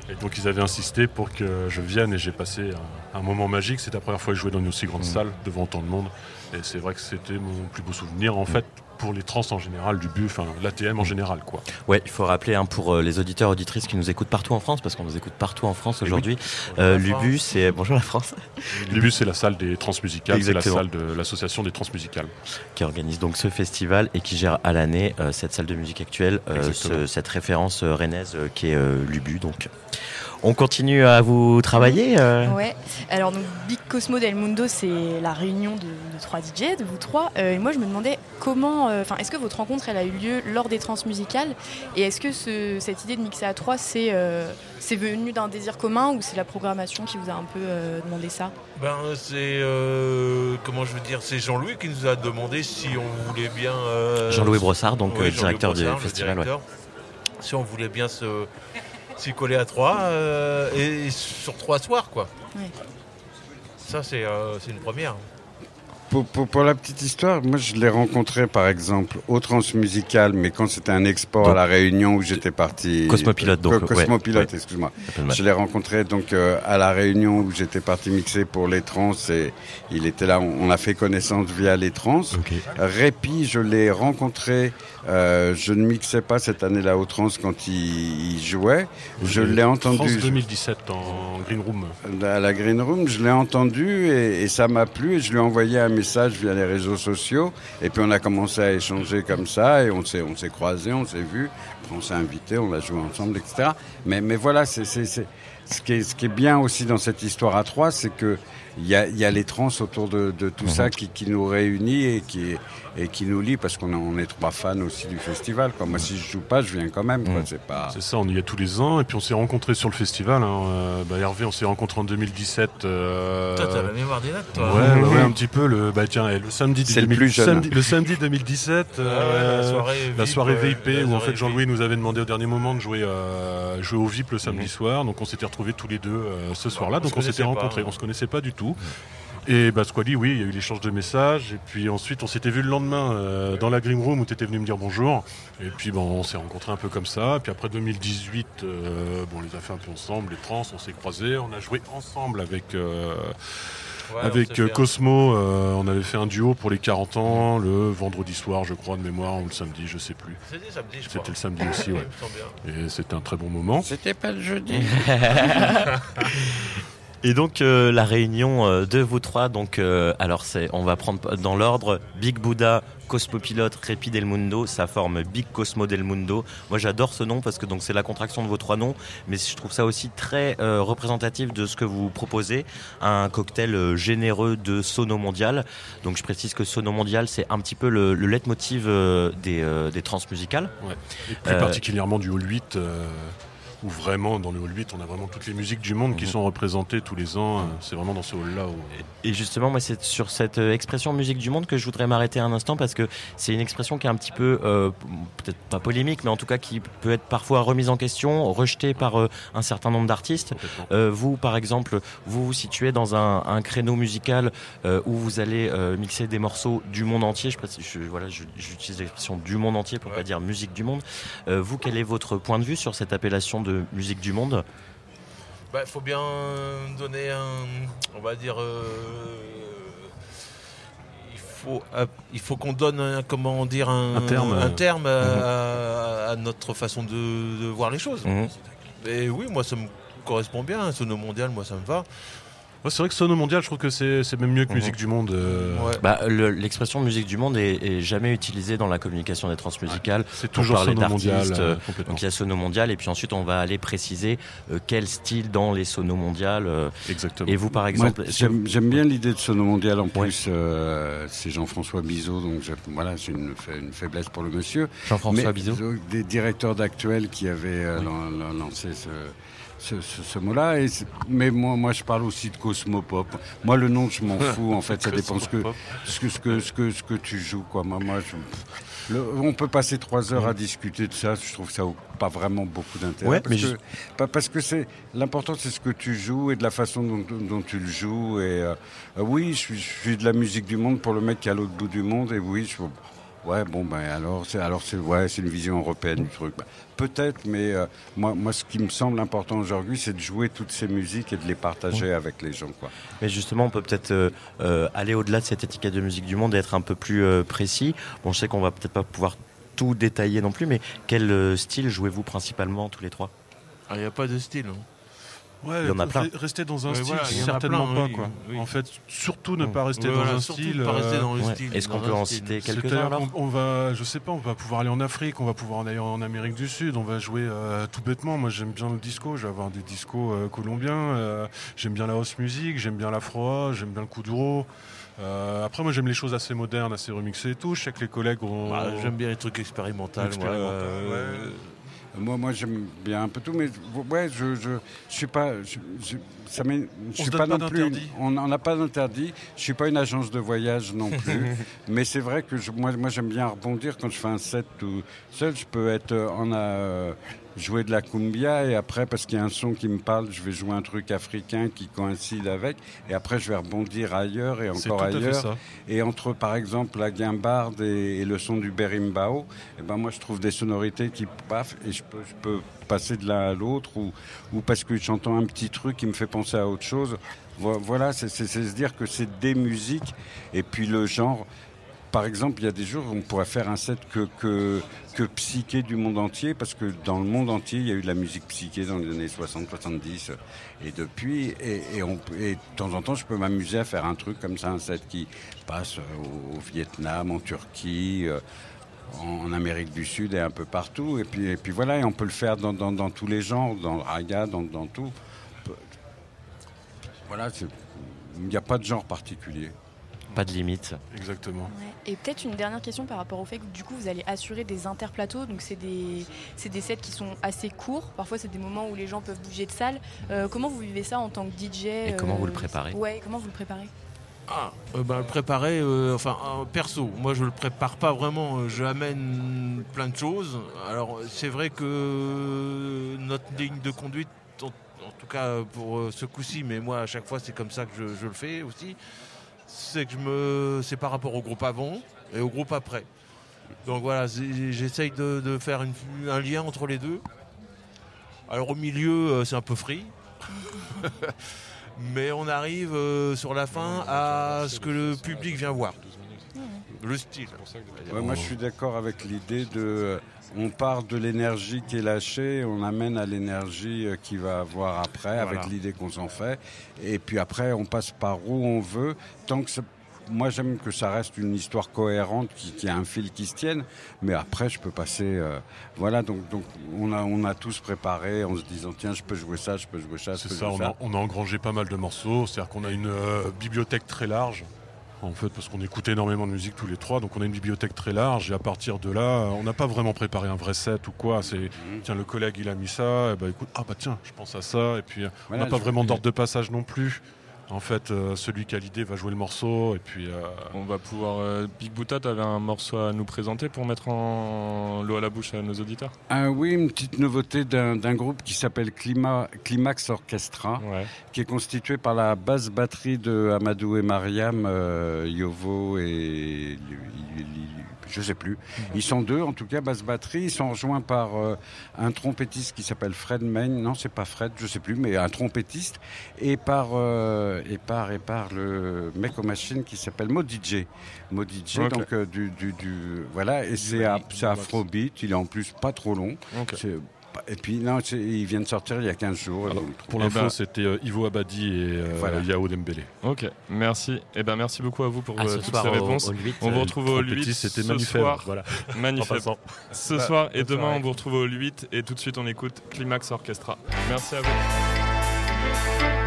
Et donc ils avaient insisté pour que je vienne et j'ai passé un, un moment magique. C'était la première fois que je jouais dans une aussi grande salle devant autant de monde. Et c'est vrai que c'était mon plus beau souvenir en fait pour les trans en général, du bu, enfin l'ATM en général quoi. Ouais, il faut rappeler hein, pour euh, les auditeurs auditrices qui nous écoutent partout en France, parce qu'on nous écoute partout en France Eh oui. aujourd'hui. Euh, L'UBU, c'est bonjour la France, L'UBU c'est la salle des trans musicales, c'est la salle de l'association des trans musicales. qui organise donc ce festival et qui gère à l'année euh, cette salle de musique actuelle, euh, ce- cette référence euh, rennaise euh, qui est euh, l'UBU. Donc, on continue à vous travailler. euh, Ouais, alors donc Big Cosmo del Mundo, c'est la réunion de, de trois DJ, de vous trois. Euh, et moi, je me demandais comment, euh, enfin, est-ce que votre rencontre, elle a eu lieu lors des trans musicales? Et est-ce que ce- cette idée de mixer à trois, c'est euh, c'est venu d'un désir commun ou c'est la programmation qui vous a un peu euh, demandé ça? Ben, c'est. euh, comment je veux dire C'est Jean-Louis qui nous a demandé si on voulait bien. euh, Jean-Louis Brossard, donc, euh, directeur du Brossard, festival, ouais. Si on voulait bien se- s'y coller à trois euh, et sur trois soirs, quoi. Ouais. Ça, c'est euh, c'est une première. Pour, pour- pour la petite histoire, moi je l'ai rencontré par exemple au Transmusical, mais quand c'était un export à la Réunion où j'étais parti. Cosmopilote, donc, Co- Cosmopilote, ouais, excuse-moi. Je l'ai rencontré donc euh, à la Réunion où j'étais parti mixer pour les trans et il était là. On, on a fait connaissance via les trans. Répi, je l'ai rencontré. euh, je ne mixais pas cette année-là au trans quand il, il jouait. Je l'ai entendu. France 2017 en Green Room. à la Green Room, je l'ai entendu et, et ça m'a plu et je lui ai envoyé un via les réseaux sociaux. Et puis on a commencé à échanger comme ça et on s'est, on s'est croisés, on s'est vus, on s'est invités, on a joué ensemble, etc. Mais, mais voilà, c'est, c'est, c'est- ce, qui est, ce qui est bien aussi dans cette histoire à trois, c'est que il y a, il y a les trans autour de, de tout ça qui, qui nous réunit et qui, et qui nous lie parce qu'on est- on est trois fans aussi du festival. Quoi. Moi, si je joue pas, je viens quand même. quoi. C'est pas. C'est ça, on y est tous les ans et puis on s'est rencontrés sur le festival. hein. Euh, bah, Hervé, on s'est rencontrés en 2017. euh, Toi, t'as la mémoire des dates, toi. Ouais, ouais, ouais, un petit peu. Le, bah, tiens, le samedi, C'est le 2000 plus jeune. samedi- le samedi 2017, euh, Ah la soirée la VIP, soirée VIP, la où en fait Jean-Louis nous avait demandé au dernier moment de jouer, euh, jouer au VIP le samedi soir. Donc on s'était retrouvés tous les deux euh, ce soir-là. on Donc on s'était rencontrés. hein. On se connaissait pas du tout. Et bah, Squally, oui, il y a eu l'échange de messages. Et puis ensuite, on s'était vu le lendemain euh, dans la Green Room où tu étais venu me dire bonjour. Et puis bon, on s'est rencontrés un peu comme ça. Et puis après 2018, euh, bon, on les a fait un peu ensemble, les trans, on s'est croisés. On a joué ensemble avec. Ouais, avec euh, Cosmo, euh, on avait fait un duo pour les 40 ans le vendredi soir, je crois, de mémoire, ou le samedi, je sais plus. C'était samedi, je crois. C'était le samedi aussi, ouais. Et c'était un très bon moment. C'était pas le jeudi. Et donc euh, la réunion euh, de vous trois, donc euh, alors c'est, on va prendre dans l'ordre Big Buddha, Cosmopilote, Repi del Mundo, ça forme Big Cosmo del Mundo. Moi j'adore ce nom parce que donc c'est la contraction de vos trois noms, mais je trouve ça aussi très euh, représentatif de ce que vous proposez, un cocktail euh, généreux de Sono Mondial. Donc je précise que Sono Mondial c'est un petit peu le, le leitmotiv euh, des, euh. Ouais. Et plus particulièrement du Hall 8, euh, où vraiment, dans le Hall 8, on a vraiment toutes les musiques du monde qui Mhm. sont représentées tous les ans. euh, C'est vraiment dans ce hall-là. où- Et justement, moi, c'est sur cette euh, expression musique du monde que je voudrais m'arrêter un instant parce que c'est une expression qui est un petit peu, euh, peut-être pas polémique, mais en tout cas qui peut être parfois remise en question, rejetée par euh, un certain nombre d'artistes. Euh, vous, par exemple, vous vous situez dans un, un créneau musical euh, où vous allez euh, mixer des morceaux du monde entier. Je, précise- je- voilà, j'utilise l'expression du monde entier pour pas dire musique du monde. Euh, vous, quel est votre point de vue sur cette appellation de musique du monde Bah, faut bien donner un, on va dire, euh, il faut, il faut qu'on donne, un, comment dire, un, Un terme, un terme à, à notre façon de, de voir les choses. Mhm. Et oui, moi, ça me correspond bien. Un sono mondial, moi, ça me va. Ouais, c'est vrai que Sono Mondial, je trouve que c'est c'est même mieux que Mhm. Musique du Monde. euh, Bah, le- L'expression musique du monde est, est jamais utilisée dans la communication des transmusicales. c'est toujours parler Sono Mondial, d'artistes, euh, euh. Donc il y a sono mondial et puis ensuite on va aller préciser euh, quel style dans les sonos mondiales. euh, Exactement. Et vous par exemple, j'aime j'aime bien l'idée de Sono Mondial. En plus, euh, c'est Jean-François Bizot, donc j'ai- voilà, j'ai une, fa- une faiblesse pour le monsieur. Jean-François Mais, Bizot Des directeurs d'actuel qui avaient euh, lan- lan- lancé ce, ce, ce- ce mot-là. Mais moi, moi, je parle aussi de Cosmopop. Moi, le nom, je m'en fous. En fait, ça dépend ce que, ce que, ce que, ce que, ce que tu joues. Quoi. Moi, moi, je- le- on peut passer trois heures à discuter de ça. Je trouve que ça n'a pas vraiment beaucoup d'intérêt. Ouais, parce, je- parce que c'est l'important, c'est ce que tu joues et de la façon dont, dont tu le joues. Et euh, euh, oui, je suis, je suis de la musique du monde pour le mec qui est à l'autre bout du monde. Et oui, je, ouais, bon ben alors, c'est alors c'est ouais, c'est une vision européenne du truc. Peut-être, mais euh, moi, moi, ce qui me semble important aujourd'hui, c'est de jouer toutes ces musiques et de les partager avec les gens, quoi. Mais justement, on peut peut-être euh, euh, aller au-delà de cette étiquette de musique du monde et être un peu plus euh, précis. Bon, je sais qu'on va peut-être pas pouvoir tout détailler non plus, mais quel euh, style jouez-vous principalement tous les trois? Ah, Il n'y a pas de style. hein. Ouais, Il y en a plein. re- Rester dans un Ouais, style, voilà, certainement plein, pas. oui, quoi. oui. En fait, surtout ne pas rester Ouais, dans un surtout style. Ouais. Est-ce qu'on peut en citer quelques-uns qu'on- on va, je sais pas, on va pouvoir aller en Afrique, on va pouvoir aller en Amérique du Sud, on va jouer euh, tout bêtement. Moi, j'aime bien le disco, je vais avoir des discos euh, colombiens. euh, j'aime bien la house music, j'aime bien l'afro, j'aime bien le kuduro. Euh, après, moi, j'aime les choses assez modernes, assez remixées et tout. Je sais que les collègues ont. Bah, J'aime bien les trucs expérimentaux. Expérimental, moi, euh, ouais. Moi, moi, j'aime bien un peu tout, mais ouais, je, je, je suis pas, ça je On suis pas non plus. On n'en a pas d'interdit. Je suis pas une agence de voyage non plus, mais c'est vrai que je- moi, moi, j'aime bien rebondir quand je fais un set tout seul. Je peux être euh, en a jouer de la cumbia et après parce qu'il y a un son qui me parle, je vais jouer un truc africain qui coïncide avec et après je vais rebondir ailleurs et encore ailleurs. Et entre, par exemple, la guimbarde et, et le son du berimbau, eh ben moi, je trouve des sonorités qui paf, et je peux, je peux passer de l'un à l'autre, ou, ou parce que j'entends un petit truc qui me fait penser à autre chose. Vo- Voilà, c'est se dire que c'est des musiques, et puis le genre. par exemple, il y a des jours où on pourrait faire un set que, que, que psyché du monde entier, parce que dans le monde entier, il y a eu de la musique psyché dans les années 60-70 et depuis. Et, et, on, et de temps en temps, je peux m'amuser à faire un truc comme ça, un set qui passe au, au Vietnam, en Turquie. Euh, en Amérique du Sud et un peu partout. Et puis, et puis voilà, et on peut le faire dans, dans, dans tous les genres, dans le raga, dans, dans tout. Voilà, il n'y a pas de genre particulier. Pas de limite. Exactement. Et peut-être une dernière question par rapport au fait que du coup vous allez assurer des interplateaux, donc c'est des, c'est des sets qui sont assez courts, parfois c'est des moments où les gens peuvent bouger de salle. Euh, comment vous vivez ça en tant que DJ Et comment vous le préparez? Ouais, comment vous le préparez? Ah, euh, bah, le préparer, euh, enfin, perso, moi je le prépare pas vraiment, euh, je amène plein de choses. Alors, c'est vrai que notre ligne de conduite, en, tout cas pour ce coup-ci, mais moi à chaque fois c'est comme ça que je, le fais aussi, c'est que je me. C'est par rapport au groupe avant et au groupe après. Donc voilà, j'essaye de, faire un lien entre les deux. Alors au milieu, c'est un peu free. Mais on arrive euh, sur la fin à ce que le public vient voir. Le style. Ouais, moi, je suis d'accord avec l'idée de. euh, On part de l'énergie qui est lâchée, on amène à l'énergie euh, qui va avoir après, Voilà. avec l'idée qu'on s'en fait. Et puis après, on passe par où on veut. Tant que ça- moi, j'aime que ça reste une histoire cohérente, qui, qui a un fil qui se tienne. Mais après, je peux passer. euh, voilà, donc, donc on, a, on a tous préparé en se disant tiens, je peux jouer ça, je peux jouer ça, C'est ça, on ça. a, on a engrangé pas mal de morceaux, c'est-à-dire qu'on a une euh, bibliothèque très large, en fait, parce qu'on écoute énormément de musique tous les trois, donc on a une bibliothèque très large, et à partir de là, euh, on n'a pas vraiment préparé un vrai set ou quoi, c'est, Mhm. tiens, le collègue il a mis ça, et bah écoute, ah bah tiens, je pense à ça, et puis Voilà, on n'a pas vraiment d'ordre de passage non plus. En fait, euh, celui qui a l'idée va jouer le morceau, et puis... euh, On va pouvoir. euh, Big Buta, t'avais un morceau à nous présenter pour mettre en l'eau à la bouche à nos auditeurs? Ah oui, une petite nouveauté d'un d'un groupe qui s'appelle Clima- Climax Orchestra, qui est constitué par la basse batterie de Amadou et Mariam, euh, Yovo et je sais plus. Ils sont deux, en tout cas, basse batterie. Ils sont rejoints par euh, un trompettiste qui s'appelle Fred Main. Non, c'est pas Fred, je sais plus, mais un trompettiste. Et par euh, et par et par le mec aux machines qui s'appelle Mo DJ. Mo DJ, Ok. donc euh, du, du, du- voilà. Et c'est Afrobeat. Il est en plus pas trop long. C'est- Et puis non, c'est- il vient de sortir il y a 15 jours. donc- Pour Eh l'info, ben- c'était euh, Ivo Abadi et euh, Voilà. Yao Dembélé. Ok, merci. Et ben merci beaucoup à vous pour euh, toutes ces réponses. au Huit, on vous retrouve au trompettiste, 8 c'était soir. voilà. Magnifique. Ce Bah, soir et demain on vous retrouve au 8 et tout de suite on écoute Climax Orchestra. Merci à vous.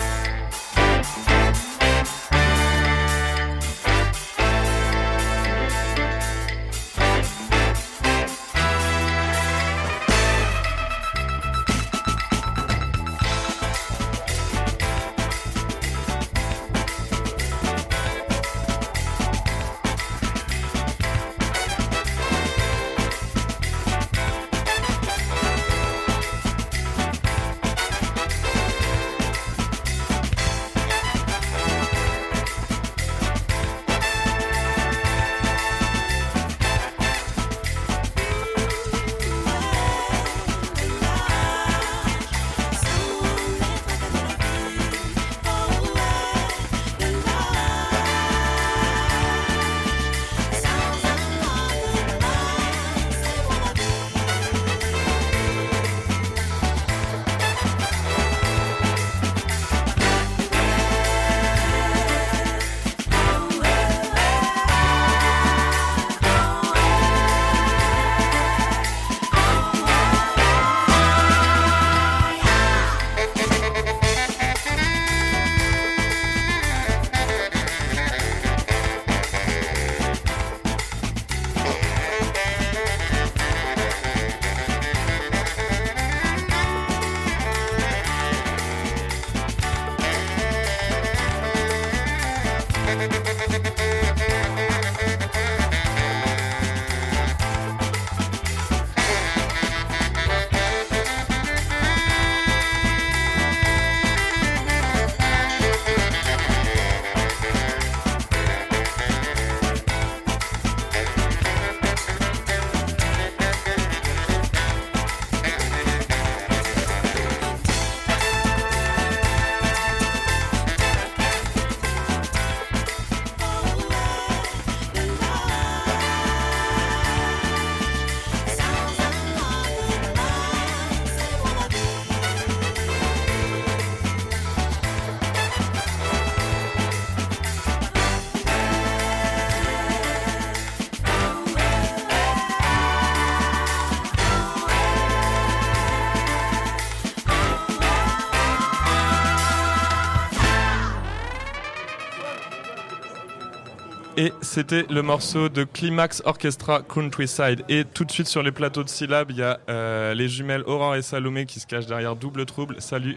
C'était le morceau de Climax Orchestra Countryside. Et tout de suite sur les plateaux de syllabes, il y a euh, les jumelles Aurore et Salomé qui se cachent derrière Double Trouble. Salut.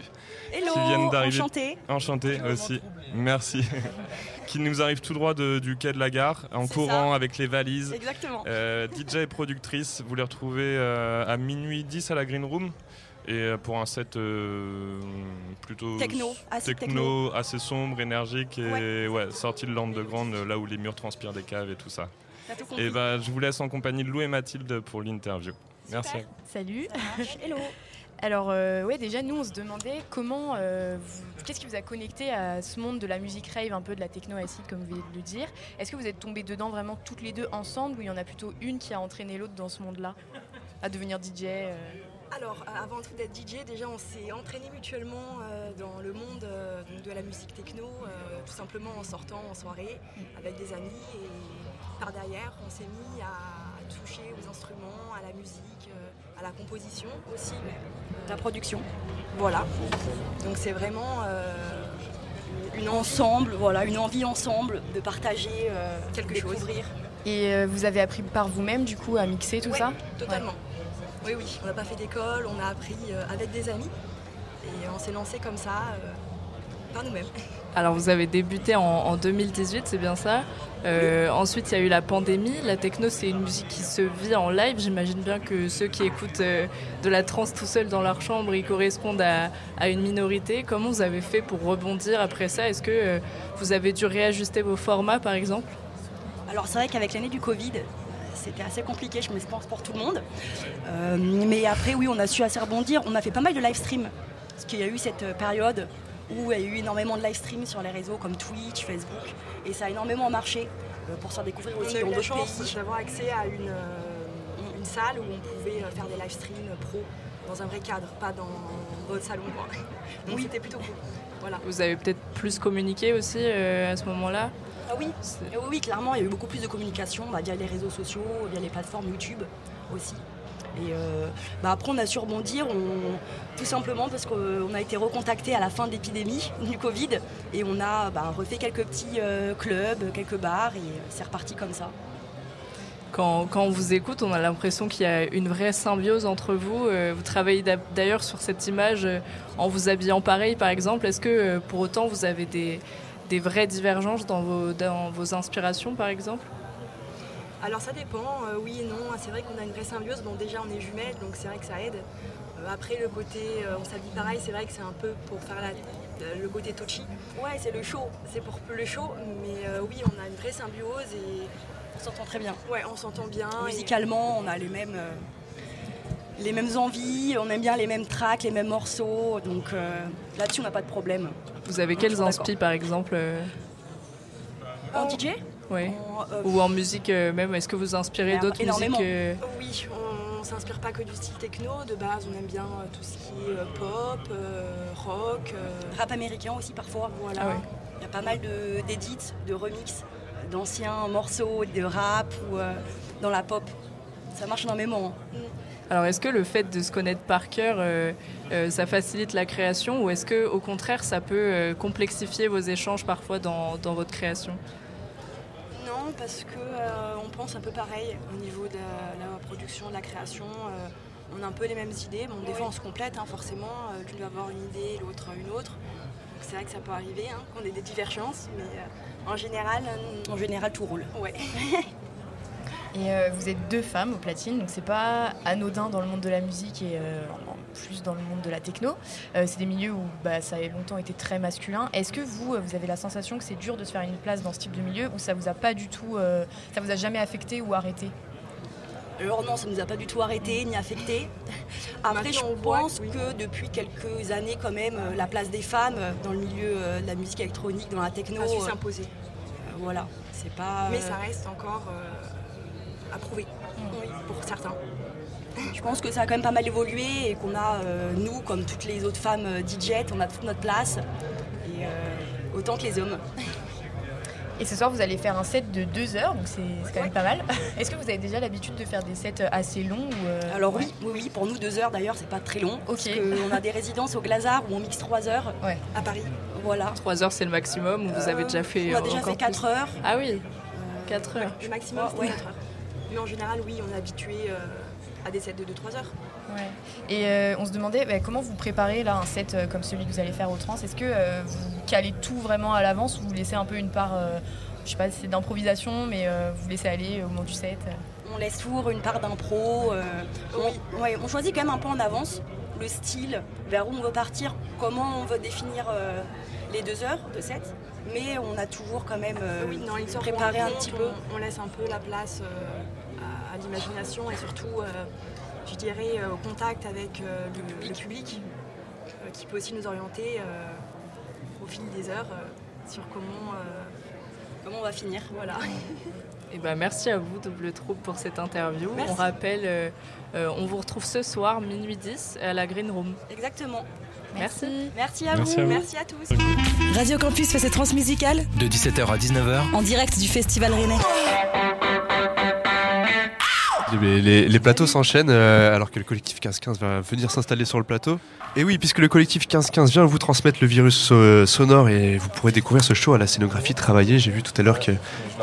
Hello, qui viennent d'arriver. enchanté. Enchanté aussi. Merci. qui nous arrive tout droit de- du quai de la gare, en C'est courant ça. avec les valises. Exactement. Euh, DJ et productrice, vous les retrouvez euh, à minuit 10 à la Green Room. Et euh, pour un set euh, plutôt Techno, assez techno, assez sombre, énergique et ouais. sorti de l'underground, euh, là où les murs transpirent des caves et tout ça. Tout. Et ben, je vous laisse en compagnie de Lou et Mathilde pour l'interview. Merci. Salut. Hello. Alors euh, ouais déjà nous on se demandait comment euh, qu'est-ce qui vous a connecté à ce monde de la musique rave un peu de la techno acide comme vous venez de le dire Est-ce que vous êtes tombées dedans vraiment toutes les deux ensemble ou il y en a plutôt une qui a entraîné l'autre dans ce monde-là à devenir DJ euh Alors, euh, avant d'être DJ, déjà on s'est entraîné mutuellement euh, dans le monde euh, de la musique techno, tout simplement en sortant en soirée avec des amis et par derrière on s'est mis à toucher aux instruments, à la musique, à la composition aussi, La production. Voilà. Donc c'est vraiment Une ensemble, voilà, une envie ensemble de partager Quelque découvrir. Et euh, vous avez appris par vous-même du coup à mixer tout Ouais, ça? Totalement. Oui, oui, on n'a pas fait d'école, on a appris euh, avec des amis et on s'est lancé comme ça euh, par nous-mêmes. Alors vous avez débuté en, en 2018, c'est bien ça. Euh, Ensuite, il y a eu la pandémie. La techno, c'est une musique qui se vit en live. J'imagine bien que ceux qui écoutent euh, de la trance tout seuls dans leur chambre, ils correspondent à, à une minorité. Comment vous avez fait pour rebondir après ça? Est-ce que euh, vous avez dû réajuster vos formats, par exemple? Alors c'est vrai qu'avec l'année du Covid, c'était assez compliqué, je me pense pour tout le monde. Euh, mais après, oui, on a su assez rebondir. On a fait pas mal de live stream. Parce qu'il y a eu cette euh, période où il y a eu énormément de live stream sur les réseaux comme Twitch, Facebook. Et ça a énormément marché euh, pour se faire découvrir On aussi a eu dans la d'autres chance pays. d'avoir accès à une, euh, une salle où on pouvait faire des live streams pro dans un vrai cadre, pas dans votre salon. quoi. Donc c'était plutôt cool. Voilà. Vous avez peut-être plus communiqué aussi euh, à ce moment-là? Ah oui, Eh oui, oui, clairement, il y a eu beaucoup plus de communication bah, via les réseaux sociaux, via les plateformes YouTube aussi. Et euh, bah, après, on a su rebondir, on- tout simplement parce qu'on a été recontacté à la fin de l'épidémie du Covid et on a bah, refait quelques petits euh, clubs, quelques bars et euh, c'est reparti comme ça. Quand, quand on vous écoute, on a l'impression qu'il y a une vraie symbiose entre vous. Vous travaillez d'a- d'ailleurs sur cette image en vous habillant pareil, par exemple. Est-ce que pour autant vous avez des, des vraies divergences dans vos, dans vos inspirations, par exemple Alors ça dépend, euh, oui et non. C'est vrai qu'on a une vraie symbiose. Bon, déjà on est jumelles, donc c'est vrai que ça aide. Euh, après le côté, euh, on s'habille pareil, c'est vrai que c'est un peu pour faire la- le côté touchy. Ouais, c'est le show, c'est pour le show, mais euh, oui, on a une vraie symbiose et on s'entend très bien. Ouais, on s'entend bien. et- Musicalement, on a les mêmes, euh, les mêmes envies, on aime bien les mêmes tracks, les mêmes morceaux, donc euh, là-dessus on n'a pas de problème. Vous avez quels inspi, par exemple euh, En DJ Oui. En, euh, Ou en musique euh, même Est-ce que vous inspirez d'autres musiques énormément. euh, Oui, on, on s'inspire pas que du style techno. De base, on aime bien euh, tout ce qui est euh, pop, euh, rock. euh, Rap américain aussi parfois. Voilà. Ah ouais. Il y a pas mal de- d'édits, de, remix d'anciens morceaux de rap ou euh, dans la pop. Ça marche énormément. hein. Alors, est-ce que le fait de se connaître par cœur, euh, euh, ça facilite la création ou est-ce que, au contraire, ça peut euh, complexifier vos échanges parfois dans, dans votre création? Non, parce que euh, on pense un peu pareil au niveau de la, la production, de la création. euh, on a un peu les mêmes idées. Bon, des fois, on se complète, hein, forcément. Euh, L'une va avoir une idée, l'autre une autre. Donc c'est vrai que ça peut arriver, hein, qu'on ait des divergences, mais euh, en général, euh, En général, tout roule. Ouais. Et euh, vous êtes deux femmes au platine, donc c'est pas anodin dans le monde de la musique et euh, en plus dans le monde de la techno. Euh, c'est des milieux où bah, ça a longtemps été très masculin. Est-ce que vous, vous avez la sensation que c'est dur de se faire une place dans ce type de milieu ou ça vous a pas du tout, euh, ça vous a jamais affecté ou arrêté? Alors non, ça nous a pas du tout arrêté ni affecté. Après, je pense que depuis quelques années, quand même, la place des femmes dans le milieu de la musique électronique, dans la techno, a su s'imposer. euh, voilà, c'est pas. Mais ça reste encore à prouver, oui, pour certains. Je pense que ça a quand même pas mal évolué et qu'on a, euh, nous, comme toutes les autres femmes euh, DJ, on a toute notre place. Et euh, autant que les hommes. Et ce soir, vous allez faire un set de deux heures, donc c'est quand même pas mal. Est-ce que vous avez déjà l'habitude de faire des sets assez longs ou euh, Alors oui, oui, oui, pour nous deux heures d'ailleurs, c'est pas très long. Parce qu'on a des résidences au Glazard où on mixe trois heures à Paris. Voilà. 3 heures, c'est le maximum ou vous avez déjà fait on a déjà encore fait quatre heures. Ah oui 4 heures. Le maximum, ouais. 4 heures. Mais en général, oui, on est habitué euh, à des sets de 2-3 heures. Ouais. Et euh, on se demandait bah, comment vous préparez là un set euh, comme celui que vous allez faire au trans? Est-ce que euh, vous calez tout vraiment à l'avance ou vous laissez un peu une part, euh, je sais pas si c'est d'improvisation, mais euh, vous laissez aller au moment du set? Euh On laisse toujours une part d'impro. euh, on, ouais, on choisit quand même un peu en avance le style, vers où on veut partir, comment on veut définir euh, les deux heures de set. Mais on a toujours quand même euh, Oui, dans les sortes préparé un compte, petit peu. On, on laisse un peu la place euh, à, à l'imagination et surtout, euh, je dirais, euh, au contact avec euh, le, le public, euh, qui peut aussi nous orienter euh, au fil des heures euh, sur comment, euh, comment on va finir. Voilà. Eh ben, merci à vous, Double Troupe, pour cette interview. Merci. On rappelle, euh, euh, on vous retrouve ce soir, minuit 10, à la Green Room. Exactement. Merci. Merci à Merci vous. à vous. Merci à tous. Radio Campus fait ses transmusicales De 17h à 19h, en direct du Festival Rennais. Les, les- les plateaux s'enchaînent euh, alors que le collectif 1515 va venir s'installer sur le plateau. Et oui, puisque le collectif 1515 vient vous transmettre le virus euh, sonore et vous pourrez découvrir ce show à la scénographie travaillée. J'ai vu tout à l'heure qu'ils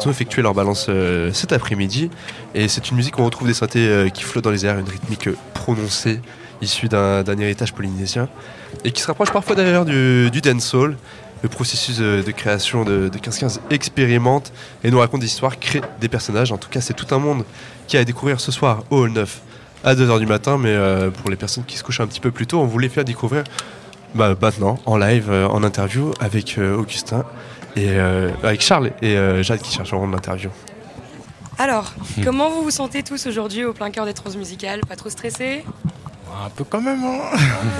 ont effectué leur balance euh, cet après-midi. Et c'est une musique où on retrouve des synthés euh, qui flottent dans les airs, une rythmique prononcée issue d'un d'un héritage polynésien et qui se rapproche parfois d'ailleurs du, du dancehall. Le processus de création de, de 1515 expérimente et nous raconte des histoires, crée des personnages. En tout cas, c'est tout un monde qui est à découvrir ce soir au Hall 9 à 2h du matin. Mais euh, pour les personnes qui se couchent un petit peu plus tôt, on voulait faire découvrir bah, maintenant, en live, euh, en interview avec euh, Augustin et euh, avec Charles et euh, Jade qui chercheront l'interview. Alors, comment vous vous sentez tous aujourd'hui au plein cœur des transmusicales Pas trop stressés? Un peu quand même, hein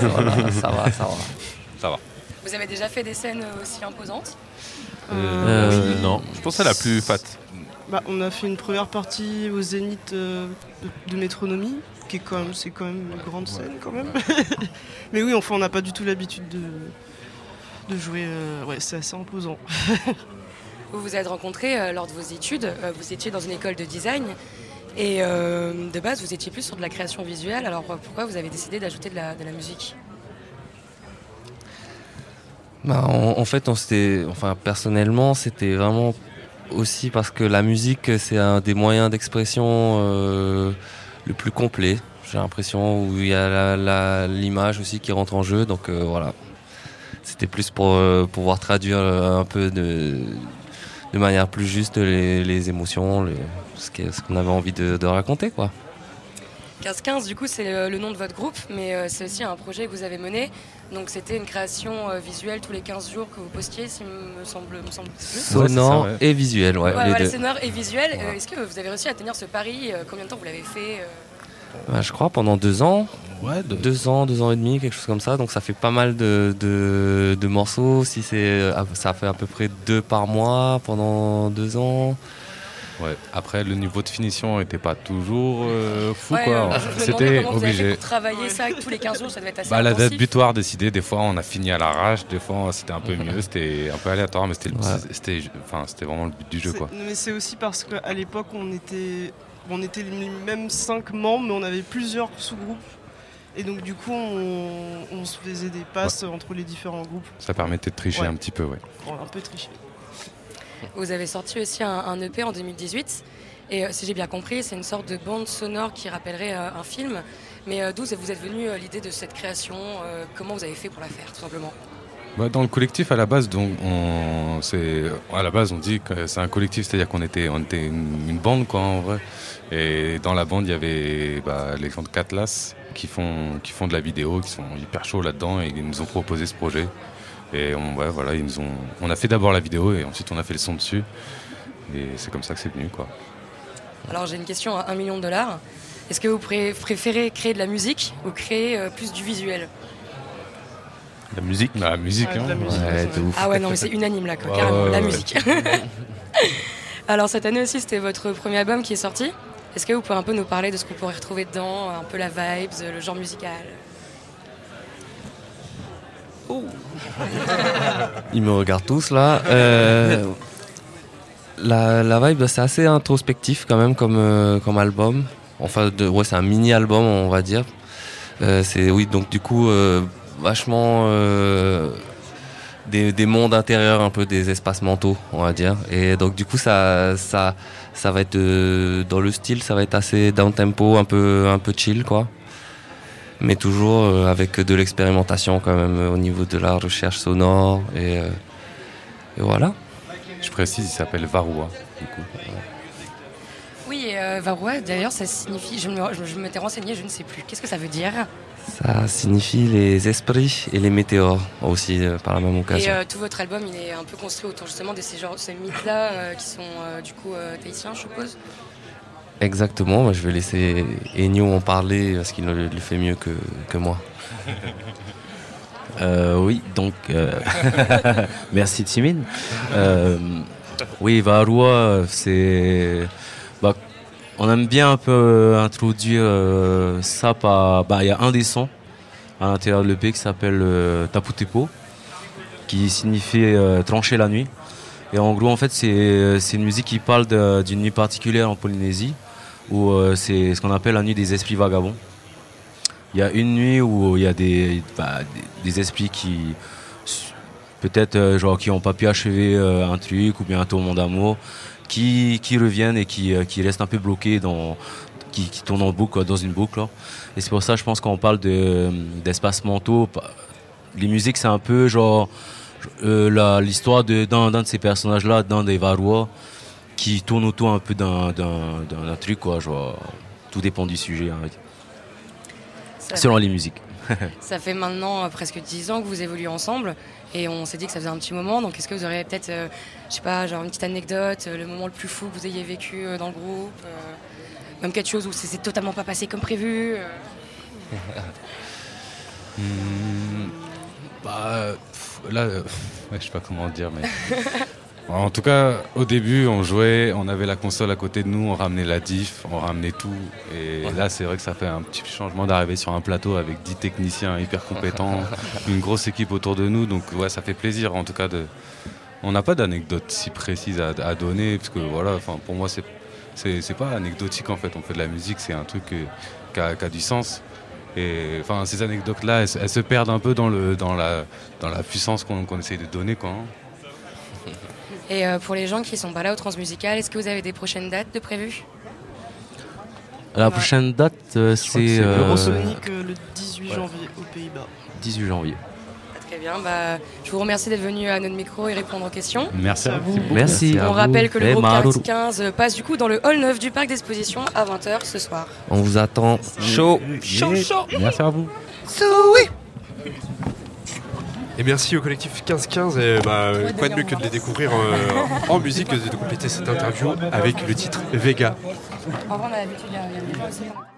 Voilà, ça va, ça va. Ça va. Vous avez déjà fait des scènes aussi imposantes Euh, non. Je pense à la plus fat. Bah, on a fait une première partie au Zénith euh, de, de Métronomie, qui est quand même, c'est quand même une grande scène quand même. Mais oui, enfin, on n'a pas du tout l'habitude de, de jouer. euh, ouais, c'est assez imposant. Vous vous êtes rencontrés euh, lors de vos études, euh, vous étiez dans une école de design et euh, de base vous étiez plus sur de la création visuelle, alors euh, pourquoi vous avez décidé d'ajouter de la, musique? Bah, en, fait, enfin, personnellement, c'était vraiment aussi parce que la musique, c'est un des moyens d'expression euh, le plus complet. J'ai l'impression où il y a l'image aussi qui rentre en jeu. Donc voilà, c'était plus pour pouvoir traduire un peu de, de manière plus juste les, les émotions, ce qu'on avait envie de, de raconter, quoi. 15-15 du coup c'est le, nom de votre groupe, mais euh, c'est aussi un projet que vous avez mené. Donc c'était une création euh, visuelle tous les 15 jours que vous postiez, s'il me semble, me semble plus. Sonore et visuel, ouais, les voilà, deux. sonore et visuel. Euh, Est-ce que vous avez réussi à tenir ce pari Euh, Combien de temps vous l'avez fait euh Bah, je crois pendant deux ans. deux... ans, deux ans et demi, quelque chose comme ça. Donc ça fait pas mal de, de, de morceaux. Si c'est, ah, ça fait à peu près deux par mois pendant deux ans. Ouais. Après, le niveau de finition n'était pas toujours euh, fou, Ouais, quoi. euh, C'était comment vous avez fait obligé. pour travailler ça tous les 15 jours, ça devait être assez Bah, la date butoir décidée, des fois on a fini à l'arrache, des fois c'était un peu mieux, c'était un peu aléatoire, mais c'était le- c'était enfin, c'était vraiment le but du jeu. Quoi. Mais c'est aussi parce qu'à l'époque, on était, on était les mêmes cinq membres, mais on avait plusieurs sous-groupes. Et donc, du coup, on, on se faisait des passes entre les différents groupes. Ça permettait de tricher Ouais. un petit peu, ouais. On a un peu triché. Vous avez sorti aussi un, un EP en 2018. Et euh, si j'ai bien compris, c'est une sorte de bande sonore qui rappellerait euh, un film. Mais euh, d'où vous êtes venu euh, l'idée de cette création euh, Comment vous avez fait pour la faire, tout simplement? Bah, dans le collectif, à la base, donc, on, c'est, à la base, on dit que c'est un collectif, c'est-à-dire qu'on était, on était une, une bande, quoi, en vrai. Et dans la bande, il y avait bah, les gens de Catlas qui font, qui font de la vidéo, qui sont hyper chauds là-dedans, et ils nous ont proposé ce projet. Et on, ouais, voilà, ils nous ont, on a fait d'abord la vidéo, et ensuite on a fait le son dessus. Et c'est comme ça que c'est venu, quoi. Alors j'ai une question à 1 million de dollars. Est-ce que vous pré- préférez créer de la musique ou créer euh, plus du visuel? La musique? La musique, la hein. musique, Ouais, ouf. Ah ouais, non, mais c'est unanime là, quoi, carrément, ouais, la ouais. musique. Alors cette année aussi, c'était votre premier album qui est sorti. Est-ce que vous pouvez un peu nous parler de ce qu'on pourrait retrouver dedans, un peu la vibes, le genre musical? Ils me regardent tous là. Euh, la, vibe, c'est assez introspectif quand même comme, euh, comme album. Enfin, ouais, c'est un mini-album, on va dire. Euh, c'est oui, donc du coup, vachement des, des mondes intérieurs, un peu des espaces mentaux, on va dire. Et donc du coup, ça, ça, ça va être euh, dans le style, ça va être assez down tempo, un peu, un peu chill, quoi. Mais toujours euh, avec de l'expérimentation quand même au niveau de la recherche sonore et, euh, et voilà. Je précise, il s'appelle Varoua. Du coup. Oui, euh, Varroa, d'ailleurs, ça signifie. Je, me- je- je m'étais renseignée, je ne sais plus. Qu'est-ce que ça veut dire? Ça signifie les esprits et les météores aussi euh, par la même Et occasion. euh, tout votre album, il est un peu construit autour justement de ces, genres- ces mythes-là euh, qui sont euh, du coup euh, tahitiens, je suppose. Exactement, moi, je vais laisser Ennio en parler parce qu'il le, le fait mieux que, que moi. Euh, oui, donc euh, merci Timine. Euh, oui, Varua, c'est bah, on aime bien un peu euh, introduire euh, ça par bah il y a un des sons à l'intérieur de l'EP qui s'appelle euh, Taputepo qui signifie trancher la nuit. Et en gros, en fait, c'est une musique qui parle d'une nuit particulière en Polynésie où c'est ce qu'on appelle la nuit des esprits vagabonds. Il y a une nuit où il y a des, bah, esprits qui peut-être qui n'ont pas pu achever un truc ou bien un tourment d'amour, qui, qui reviennent et qui, euh, qui restent un peu bloqués dans qui, qui tournent en boucle, dans une boucle. là. Et c'est pour ça, je pense, quand on parle de, d'espaces mentaux, les musiques, c'est un peu genre euh, la- l'histoire de, d'un, d'un de ces personnages-là, d'un des Varois, qui tourne autour un peu d'un, d'un, truc, quoi, genre, tout dépend du sujet, hein, selon les musiques. Ça fait maintenant euh, presque 10 ans que vous évoluez ensemble et on s'est dit que ça faisait un petit moment. Donc est-ce que vous auriez peut-être, euh, je sais pas, genre une petite anecdote, euh, le moment le plus fou que vous ayez vécu euh, dans le groupe Même quelque chose où c'est totalement pas passé comme prévu. Hmm, bah, pff, là, ouais, je sais pas comment dire, mais. En tout cas, au début, on jouait, on avait la console à côté de nous, on ramenait la diff, on ramenait tout. Et là, c'est vrai que ça fait un petit changement d'arriver sur un plateau avec 10 techniciens hyper compétents, une grosse équipe autour de nous. Donc, ouais, ça fait plaisir, en tout cas, de. On n'a pas d'anecdote si précise à, à donner, parce que voilà, pour moi, c'est c'est pas anecdotique en fait. On fait de la musique, c'est un truc euh, qui a, du sens. Et enfin, ces anecdotes-là, elles, se- elles se perdent un peu dans, le, dans, la, dans la puissance qu'on qu'on essaye de donner. Quoi, hein. Et euh, pour les gens qui sont pas là au Transmusical, est-ce que vous avez des prochaines dates de prévues? La prochaine date, euh, c'est. c'est euh, Eurosonic euh, le 18 ouais. janvier aux Pays-Bas. 18 janvier. Très bien, bah, je vous remercie d'être venu à notre micro et répondre aux questions. Merci à vous. Merci. On rappelle que le groupe Marou. 15 passe du coup dans le hall 9 du parc d'exposition à 20h ce soir. On vous attend chaud. Chaud, chaud. Merci à vous. Et merci au collectif 1515. Et bah, quoi de mieux que de les découvrir euh, en musique que de compléter cette interview avec le titre Vega. En vrai, on a l'habitude, il y a il y a des gens aussi.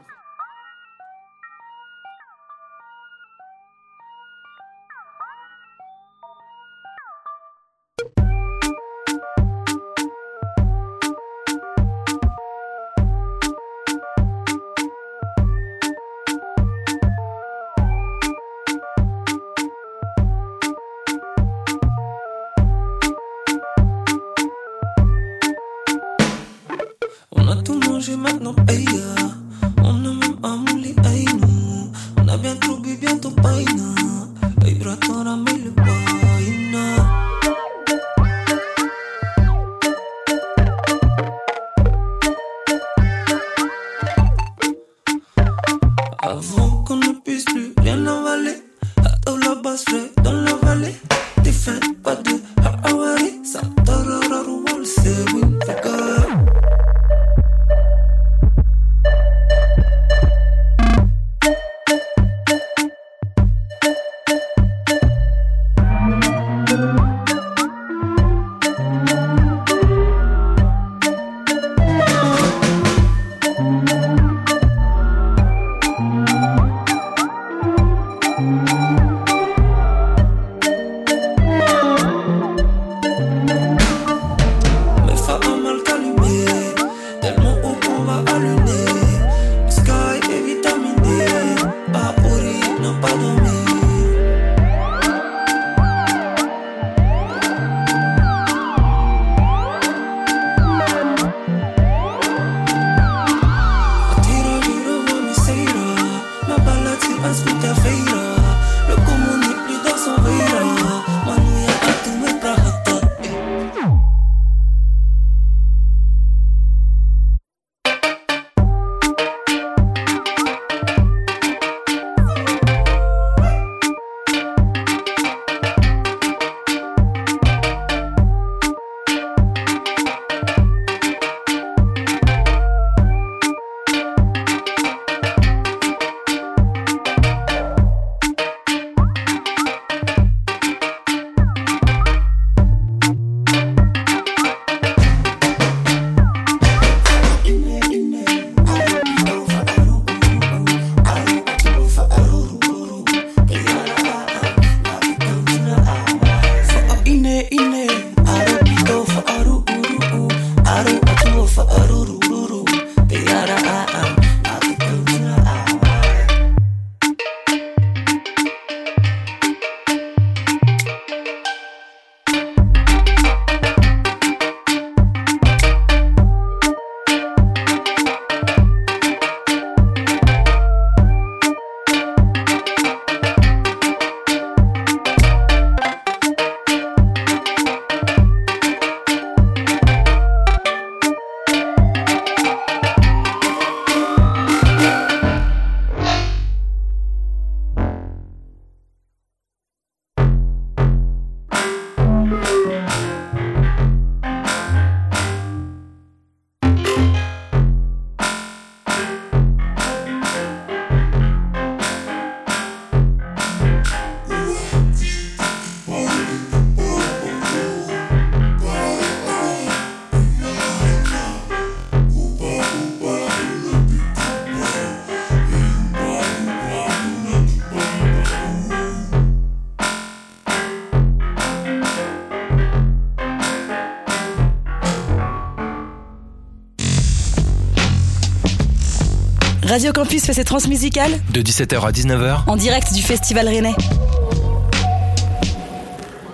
Radio Campus fait ses transmusicales De 17h à 19h, en direct du Festival Rennais.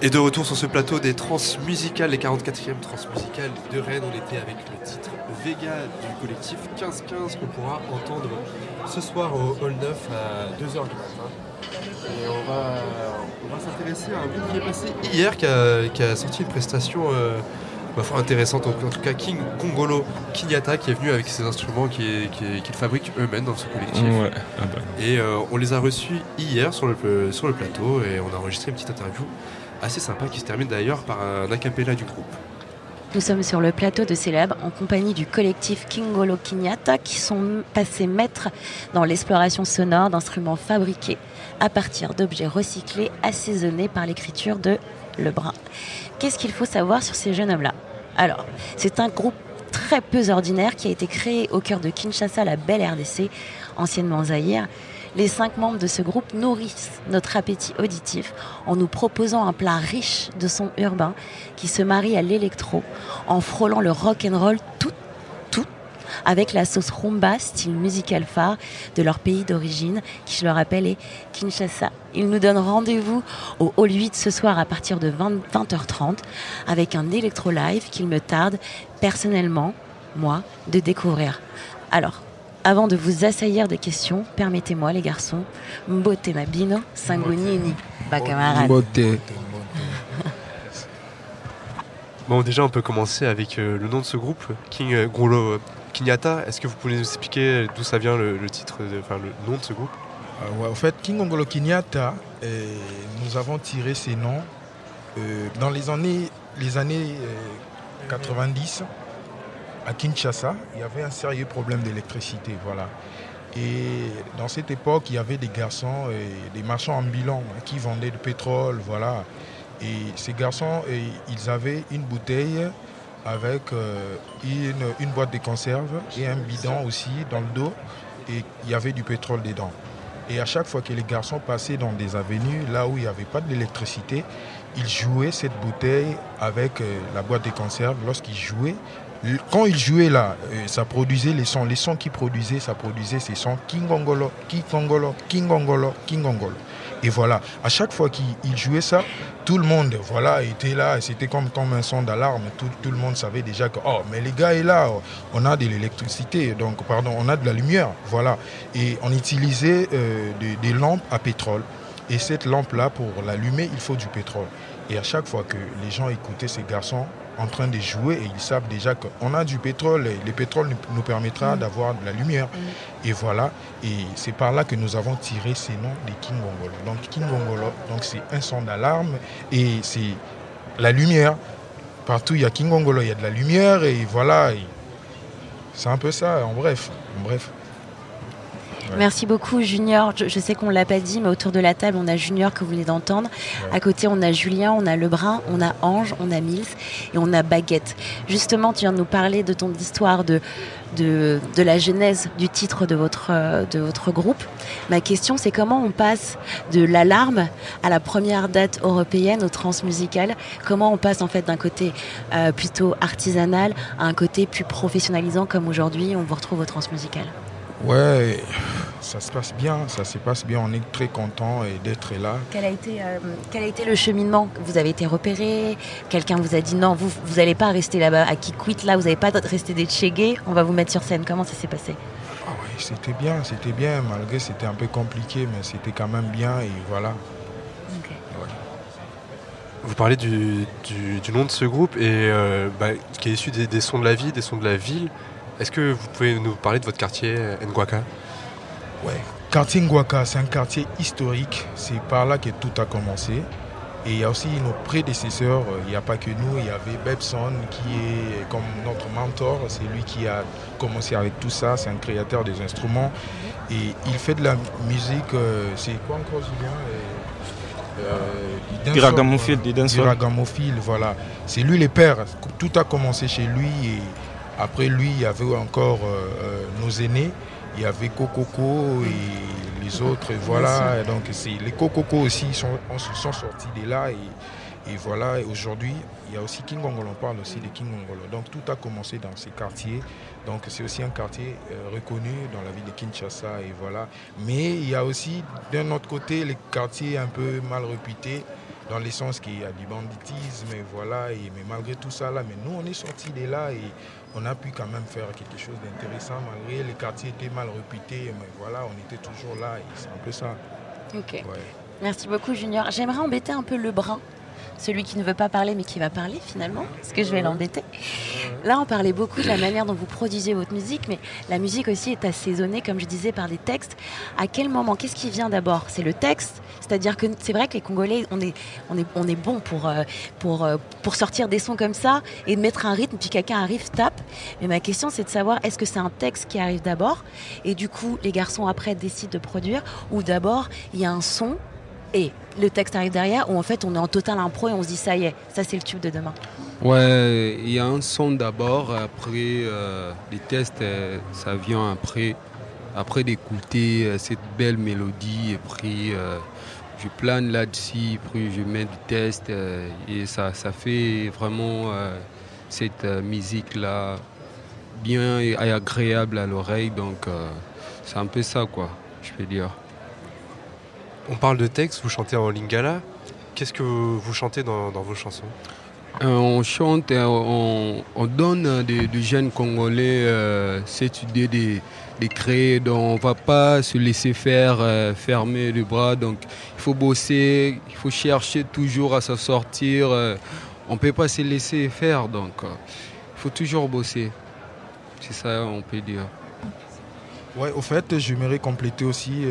Et de retour sur ce plateau des transmusicales, les 44e transmusicales de Rennes, on était avec le titre Vega du collectif 1515 qu'on pourra entendre ce soir au Hall 9 à 2h du matin. Et on va, on va s'intéresser à un groupe qui est passé hier, qui a, qui a sorti une prestation euh, foi intéressante, en, en tout cas King Kongolo Kinyata qui est venu avec ses instruments qu'il qui, qui fabrique eux-mêmes dans ce collectif. Ouais, ah bah. Et euh, on les a reçus hier sur le, sur le plateau et on a enregistré une petite interview assez sympa qui se termine d'ailleurs par un acapella du groupe. Nous sommes sur le plateau de Célèbre en compagnie du collectif Kingolo Kinyata qui sont passés maîtres dans l'exploration sonore d'instruments fabriqués à partir d'objets recyclés assaisonnés par l'écriture de Lebrun. Qu'est-ce qu'il faut savoir sur ces jeunes hommes-là? Alors, c'est un groupe très peu ordinaire qui a été créé au cœur de Kinshasa, la belle RDC, anciennement Zaïre. Les cinq membres de ce groupe nourrissent notre appétit auditif en nous proposant un plat riche de sons urbains qui se marie à l'électro en frôlant le rock and roll tout, avec la sauce rumba, style musical phare de leur pays d'origine, qui je le rappelle est Kinshasa. Ils nous donnent rendez-vous au Hall 8 ce soir à partir de 20, 20h30 avec un électro live qu'il me tarde personnellement, moi, de découvrir. Alors, avant de vous assaillir des questions, permettez-moi, les garçons, Mbote Mabino, Sangonini, Bakamarade. Bon, déjà, on peut commencer avec euh, le nom de ce groupe, King euh, Grolo Kinyata. Est-ce que vous pouvez nous expliquer d'où ça vient le, titre, enfin le nom de ce groupe? Euh, en fait, King Ongolo Kinyata, euh, nous avons tiré ces noms euh, dans les années, les années euh, 90 à Kinshasa. Il y avait un sérieux problème d'électricité, voilà. Et dans cette époque, il y avait des garçons, euh, des marchands ambulants hein, qui vendaient du pétrole, voilà. Et ces garçons, euh, ils avaient une bouteille avec euh, une, boîte de conserve et un bidon aussi dans le dos. Et il y avait du pétrole dedans. Et à chaque fois que les garçons passaient dans des avenues, là où il n'y avait pas d'électricité, ils jouaient cette bouteille avec euh, la boîte de conserve. Lorsqu'ils jouaient, quand ils jouaient là, euh, ça produisait les sons. Les sons qu'ils produisaient, ça produisait ces sons Kingongolo, Kingongolo, Kingongolo, Kingongolo. Et voilà, à chaque fois qu'ils ils jouaient ça, tout le monde voilà, était là. C'était comme, un son d'alarme. Tout, le monde savait déjà que, oh, mais les gars est là, oh, on a de l'électricité, donc, pardon, on a de la lumière. Voilà. Et on utilisait euh, des, des lampes à pétrole. Et cette lampe-là, pour l'allumer, il faut du pétrole. Et à chaque fois que les gens écoutaient ces garçons en train de jouer, et ils savent déjà qu'on a du pétrole, et le pétrole nous, permettra d'avoir de la lumière. Et voilà, et c'est par là que nous avons tiré ces noms des King Gongolo. Donc King Gongolo, donc c'est un son d'alarme, et c'est la lumière. Partout il y a King Gongolo, il y a de la lumière, et voilà, c'est un peu ça, en bref. En bref. Ouais. Merci beaucoup Junior. Je, je sais qu'on ne l'a pas dit, mais autour de la table, on a Junior que vous venez d'entendre. À côté, on a Julien, on a Lebrun, on a Ange, on a Mills et on a Baguette. Justement, tu viens de nous parler de ton histoire, de, de, de la genèse du titre de votre, euh, de votre groupe. Ma question, c'est comment on passe de l'alarme à la première date européenne au transmusical? Comment on passe en fait d'un côté euh, plutôt artisanal à un côté plus professionnalisant comme aujourd'hui on vous retrouve au transmusical? Ouais, ça se passe bien, ça se passe bien. On est très content d'être là. Quel a été, euh, quel a été le cheminement? Vous avez été repéré? Quelqu'un vous a dit non, vous vous n'allez pas rester là-bas à qui quitte là, vous n'allez pas rester des Tchégués, on va vous mettre sur scène. Comment ça s'est passé? Ah ouais, c'était bien, c'était bien, malgré c'était un peu compliqué, mais c'était quand même bien et voilà. Vous parlez du, du- du nom de ce groupe et euh, bah, qui est issu des, des sons de la vie, des sons de la ville. Est-ce que vous pouvez nous parler de votre quartier Nguaka Ouais. Quartier Ngwaka, c'est un quartier historique. C'est par là que tout a commencé. Et il y a aussi nos prédécesseurs. Il n'y a pas que nous. Il y avait Bebson qui est comme notre mentor. C'est lui qui a commencé avec tout ça. C'est un créateur des instruments. Et il fait de la musique. euh, c'est quoi encore, Julien? Euh, euh, Iragamophile, voilà. C'est lui le père. Tout a commencé chez lui. Et après lui, il y avait encore euh, euh, nos aînés. Il y avait Kokoko et les autres. et Voilà. Et donc, c'est les Kokoko aussi sont, ont- sont sortis de là. Et, Et voilà, et aujourd'hui, il y a aussi King Ongolo, on parle aussi de King Ongolo. Donc tout a commencé dans ces quartiers. Donc c'est aussi un quartier euh, reconnu dans la ville de Kinshasa. Et voilà. Mais il y a aussi d'un autre côté les quartiers un peu mal réputés dans le sens qu'il y a du banditisme, et voilà, et, mais malgré tout ça, là, mais nous, on est sortis de là et on a pu quand même faire quelque chose d'intéressant, malgré les quartiers étaient mal réputés, mais voilà, on était toujours là, et c'est un peu ça. Ok. Ouais. Merci beaucoup, Junior. J'aimerais embêter un peu le brun, celui qui ne veut pas parler mais qui va parler finalement, parce que je vais l'embêter. Là, on parlait beaucoup de la manière dont vous produisez votre musique, mais la musique aussi est assaisonnée, comme je disais, par des textes. À quel moment Qu'est-ce qui vient d'abord? C'est le texte? C'est-à-dire que c'est vrai que les Congolais, on est, on est, on est bon pour, euh, pour, euh, pour sortir des sons comme ça et mettre un rythme, puis quelqu'un arrive, tape. Mais ma question, c'est de savoir, est-ce que c'est un texte qui arrive d'abord Et du coup, les garçons après décident de produire, ou d'abord, il y a un son et le texte arrive derrière, où en fait on est en total impro et on se dit ça y est, ça c'est le tube de demain. Ouais, il y a un son d'abord, après euh, les tests, euh, ça vient après, après d'écouter euh, cette belle mélodie, et puis je plane là-dessus, puis je mets du test, et ça, ça fait vraiment cette musique-là bien et agréable à l'oreille, donc c'est un peu ça quoi, je peux dire. On parle de texte, vous chantez en lingala. Qu'est-ce que vous chantez dans, dans vos chansons? Euh, on chante, on, on donne à des, des jeunes Congolais euh, cette idée de, de créer. Donc on ne va pas se laisser faire, euh, fermer les bras. Donc il faut bosser, il faut chercher toujours à s'en sortir. euh, on ne peut pas se laisser faire. Donc euh, il faut toujours bosser. C'est ça, on peut dire. Ouais, au fait, j'aimerais compléter aussi.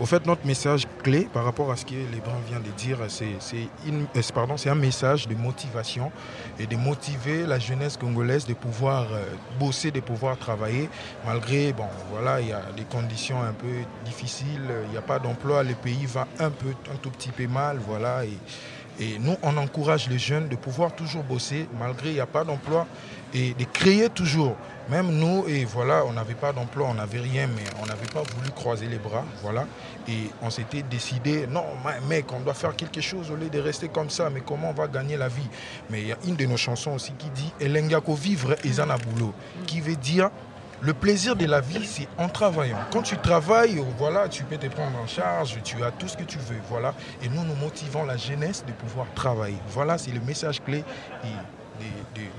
Au fait, notre message clé par rapport à ce que Lebron vient de dire, euh, c'est un message de motivation et de motiver la jeunesse congolaise de pouvoir euh, bosser, de pouvoir travailler, malgré, bon, voilà, il y a des conditions un peu difficiles, il n'y a pas d'emploi, le pays va un peu, un tout petit peu mal, voilà, et, et nous, on encourage les jeunes de pouvoir toujours bosser, malgré il n'y a pas d'emploi, et de créer toujours. Même nous, et voilà, on n'avait pas d'emploi, on n'avait rien, mais on n'avait pas voulu croiser les bras, voilà. Et on s'était décidé, non, mec, on doit faire quelque chose au lieu de rester comme ça, mais comment on va gagner la vie? Mais il y a une de nos chansons aussi qui dit Elengako vivre et boulot, qui veut dire le plaisir de la vie, c'est en travaillant. Quand tu travailles, voilà, tu peux te prendre en charge, tu as tout ce que tu veux, voilà. Et nous, nous motivons la jeunesse de pouvoir travailler. Voilà, c'est le message clé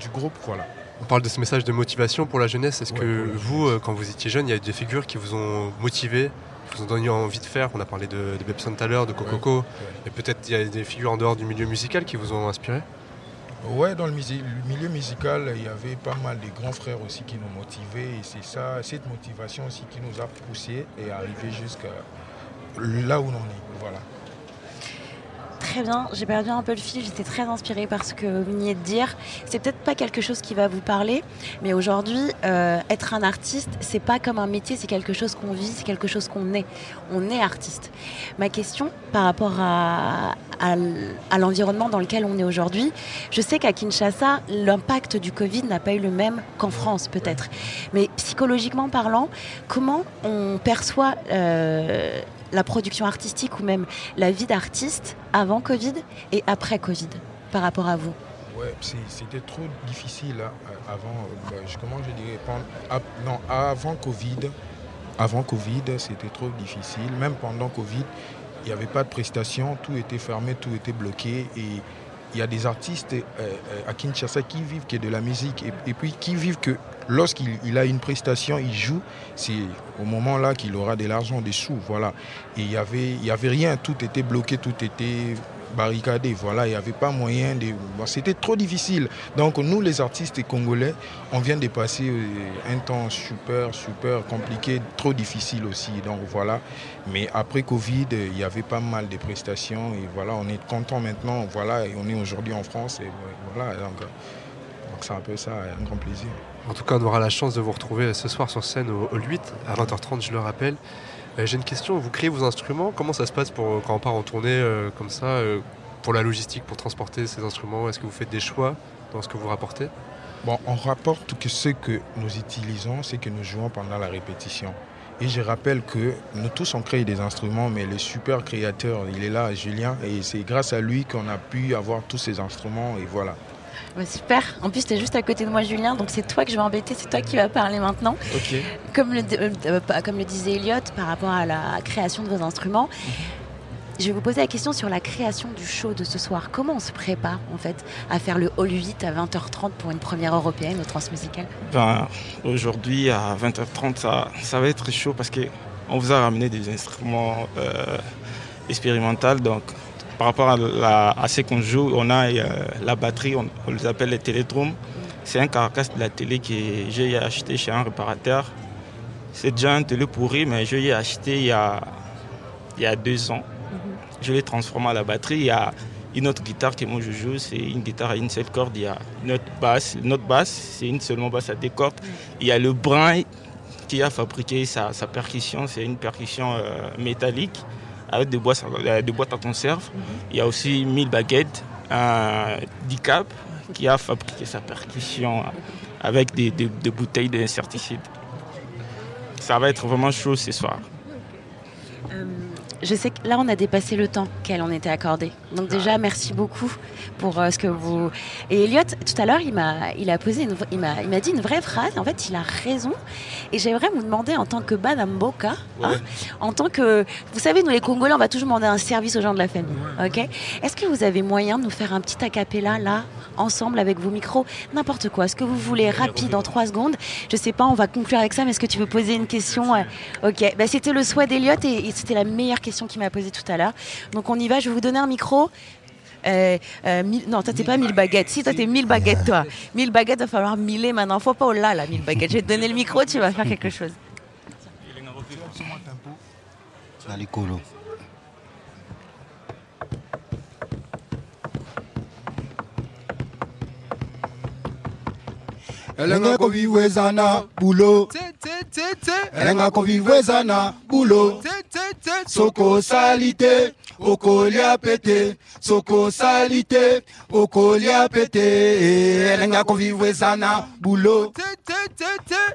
du groupe, voilà. On parle de ce message de motivation pour la jeunesse. Est-ce Ouais, que vous, euh, quand vous étiez jeune, il y a eu des figures qui vous ont motivé, qui vous ont donné envie de faire? On a parlé de, de Bebson tout à l'heure, de Cococo. Et peut-être il y a des figures en dehors du milieu musical qui vous ont inspiré? Ouais, dans le, milieu musical, il y avait pas mal de grands frères aussi qui nous motivaient. Et c'est ça, cette motivation aussi qui nous a poussés et arrivé jusqu'à là où on est. Voilà. Très bien, j'ai perdu un peu le fil, j'étais très inspirée par ce que vous veniez de dire. C'est peut-être pas quelque chose qui va vous parler, mais aujourd'hui, euh, être un artiste, c'est pas comme un métier, c'est quelque chose qu'on vit, c'est quelque chose qu'on est. On est artiste. Ma question par rapport à, l'environnement dans lequel on est aujourd'hui, je sais qu'à Kinshasa, l'impact du Covid n'a pas eu le même qu'en France peut-être. Mais psychologiquement parlant, comment on perçoit euh, la production artistique ou même la vie d'artiste avant Covid et après Covid par rapport à vous Ouais, c'était trop difficile hein, avant. euh, bah, je- comment je pendant- ap- Non, avant Covid, avant Covid, c'était trop difficile. Même pendant Covid, il n'y avait pas de prestations, tout était fermé, tout était bloqué. Il y a des artistes euh, euh, à Kinshasa qui vivent que de la musique et, puis qui vivent que lorsqu'il il a une prestation, il joue, c'est au moment là qu'il aura de l'argent, des sous, voilà. Et il y avait rien, tout était bloqué, tout était barricadé, voilà, il n'y avait pas moyen de... C'était trop difficile. Donc nous, les artistes congolais, on vient de passer euh, un temps super, super compliqué, trop difficile aussi. Donc voilà. Mais après Covid, euh, il y avait pas mal de prestations et voilà, on est content maintenant, voilà, et on est aujourd'hui en France et voilà. Donc c'est un peu ça, un grand plaisir. En tout cas, on aura la chance de vous retrouver ce soir sur scène au, au 8 à 20h30, je le rappelle. Euh, J'ai une question, vous créez vos instruments, comment ça se passe pour, quand on part en tournée euh, comme ça, euh, pour la logistique, pour transporter ces instruments? Est-ce que vous faites des choix dans ce que vous rapportez? Bon, on rapporte que ce que nous utilisons, c'est que nous jouons pendant la répétition. Et je rappelle que nous tous on crée des instruments, mais le super créateur, il est là, Julien, et c'est grâce à lui qu'on a pu avoir tous ces instruments, et voilà. Ouais, super. En plus, tu es juste à côté de moi, Julien, donc c'est toi que je vais embêter, c'est toi qui vas parler maintenant. Ok. Comme le, euh, euh, comme le disait Elliot par rapport à la création de vos instruments, je vais vous poser la question sur la création du show de ce soir. Comment on se prépare en fait à faire le Hall 8 à 20h30 pour une première européenne au Transmusical Ben, aujourd'hui, à 20h30, ça, ça va être chaud parce qu'on vous a ramené des instruments euh, expérimentaux. Donc, par rapport à, la- à ce qu'on joue, on a euh, la batterie, on, on les appelle les télédromes. C'est un carcasse de la télé que j'ai acheté chez un réparateur. C'est déjà un télé pourri, mais je l'ai acheté il y a, il y a deux ans. Je l'ai transformé à la batterie. Il y a une autre guitare que moi je joue, c'est une guitare à une seule corde. Il y a une autre basse. Notre basse, c'est une seulement basse à deux cordes. Il y a le brin qui a fabriqué sa, sa percussion. C'est une percussion euh, métallique avec des boîtes, euh, des boîtes à conserve. Il y a aussi 1000 baguettes, un DICAP qui a fabriqué sa percussion avec des, des- des bouteilles d'insecticides. Ça va être vraiment chaud ce soir. Je sais que là, on a dépassé le temps qu'elle en était accordé. Donc déjà, merci beaucoup pour euh, ce que vous... Et Elliot, tout à l'heure, il m'a, il a posé, une il m'a, il m'a dit une vraie phrase. En fait, il a raison. Et j'aimerais vous demander, en tant que Banamboka, hein, en tant que... Vous savez, nous les Congolais, on va toujours demander un service aux gens de la famille. Ok? Est-ce que vous avez moyen de nous faire un petit acapella, là, ensemble, avec vos micros? N'importe quoi. Ce que vous voulez, rapide, en trois secondes? Je sais pas, on va conclure avec ça, mais est-ce que tu veux poser une question? Ok. Bah, c'était le souhait d'Elliot et, et c'était la meilleure question qu'il m'a posée tout à l'heure. Donc on y va, je vais vous donner un micro. Euh, euh, mille- non, toi t'es pas 1000 baguettes. Si, toi t'es 1000 baguettes, toi. 1000 baguettes, va falloir miller maintenant. Faut pas au là, là, 1000 baguettes. Je vais te donner le micro, tu vas faire quelque chose. Elenga koviwezana bulo. Elenga koviwezana bulo. Soko sali te okolia pete. Soko sali te okolia pete. Elenga koviwezana bulo.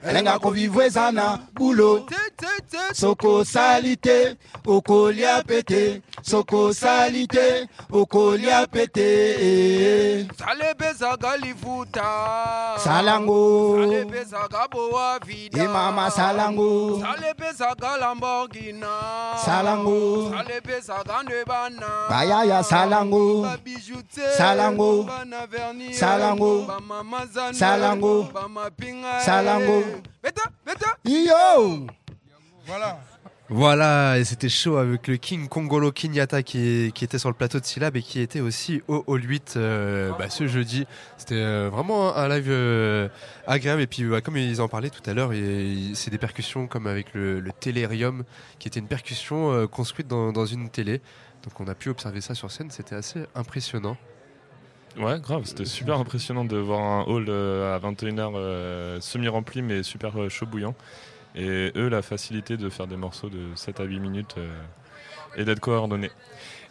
Elenga koviwezana bulo. Soko sali te okolia pete soko sali te okolia pete salebezaka lifuta. Salango. salebezaka boa vida. E mama salango. salebezaka lamborgina Salango. salebezaka ndebana. Bayaya salango. Salango. salango. salango. salango. Iyo Voilà. Voilà, et c'était chaud avec le King Kongolo Kinyata qui, était sur le plateau de Syllab et qui était aussi au Hall 8 euh, bah, ce jeudi. C'était euh, vraiment un live euh, agréable. Et puis, bah, comme ils en parlaient tout à l'heure, c'est des percussions comme avec le, le Télérium, qui était une percussion construite dans, dans une télé. Donc, on a pu observer ça sur scène. C'était assez impressionnant. Ouais, grave, c'était super impressionnant de voir un hall à 21h euh, semi-rempli mais super chaud bouillant. Et eux, la facilité de faire des morceaux de 7 à 8 minutes euh, et d'être coordonnés.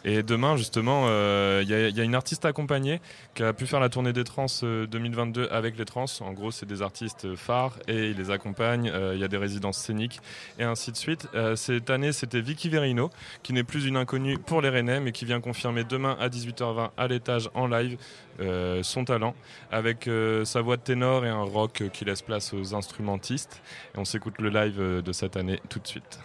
Et demain, justement, euh, il y, a- il y a une artiste accompagnée qui a pu faire la tournée des trans euh, 2022 avec les trans. En gros, c'est des artistes phares et ils les accompagnent. Euh, Il y a des résidences scéniques et ainsi de suite. Euh, cette année, c'était Vicky Verino, qui n'est plus une inconnue pour les Rennais, mais qui vient confirmer demain à 18h20 à l'étage en live euh, son talent avec euh, sa voix de ténor et un rock euh, qui laisse place aux instrumentistes. Et on s'écoute le live euh, de cette année tout de suite.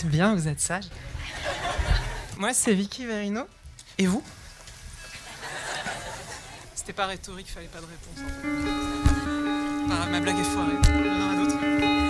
Bien, vous êtes sage. Moi, c'est Vicky Verino. Et vous? C'était pas rhétorique, fallait pas de réponse. en grave, ma blague est foirée. Il y en aura d'autres.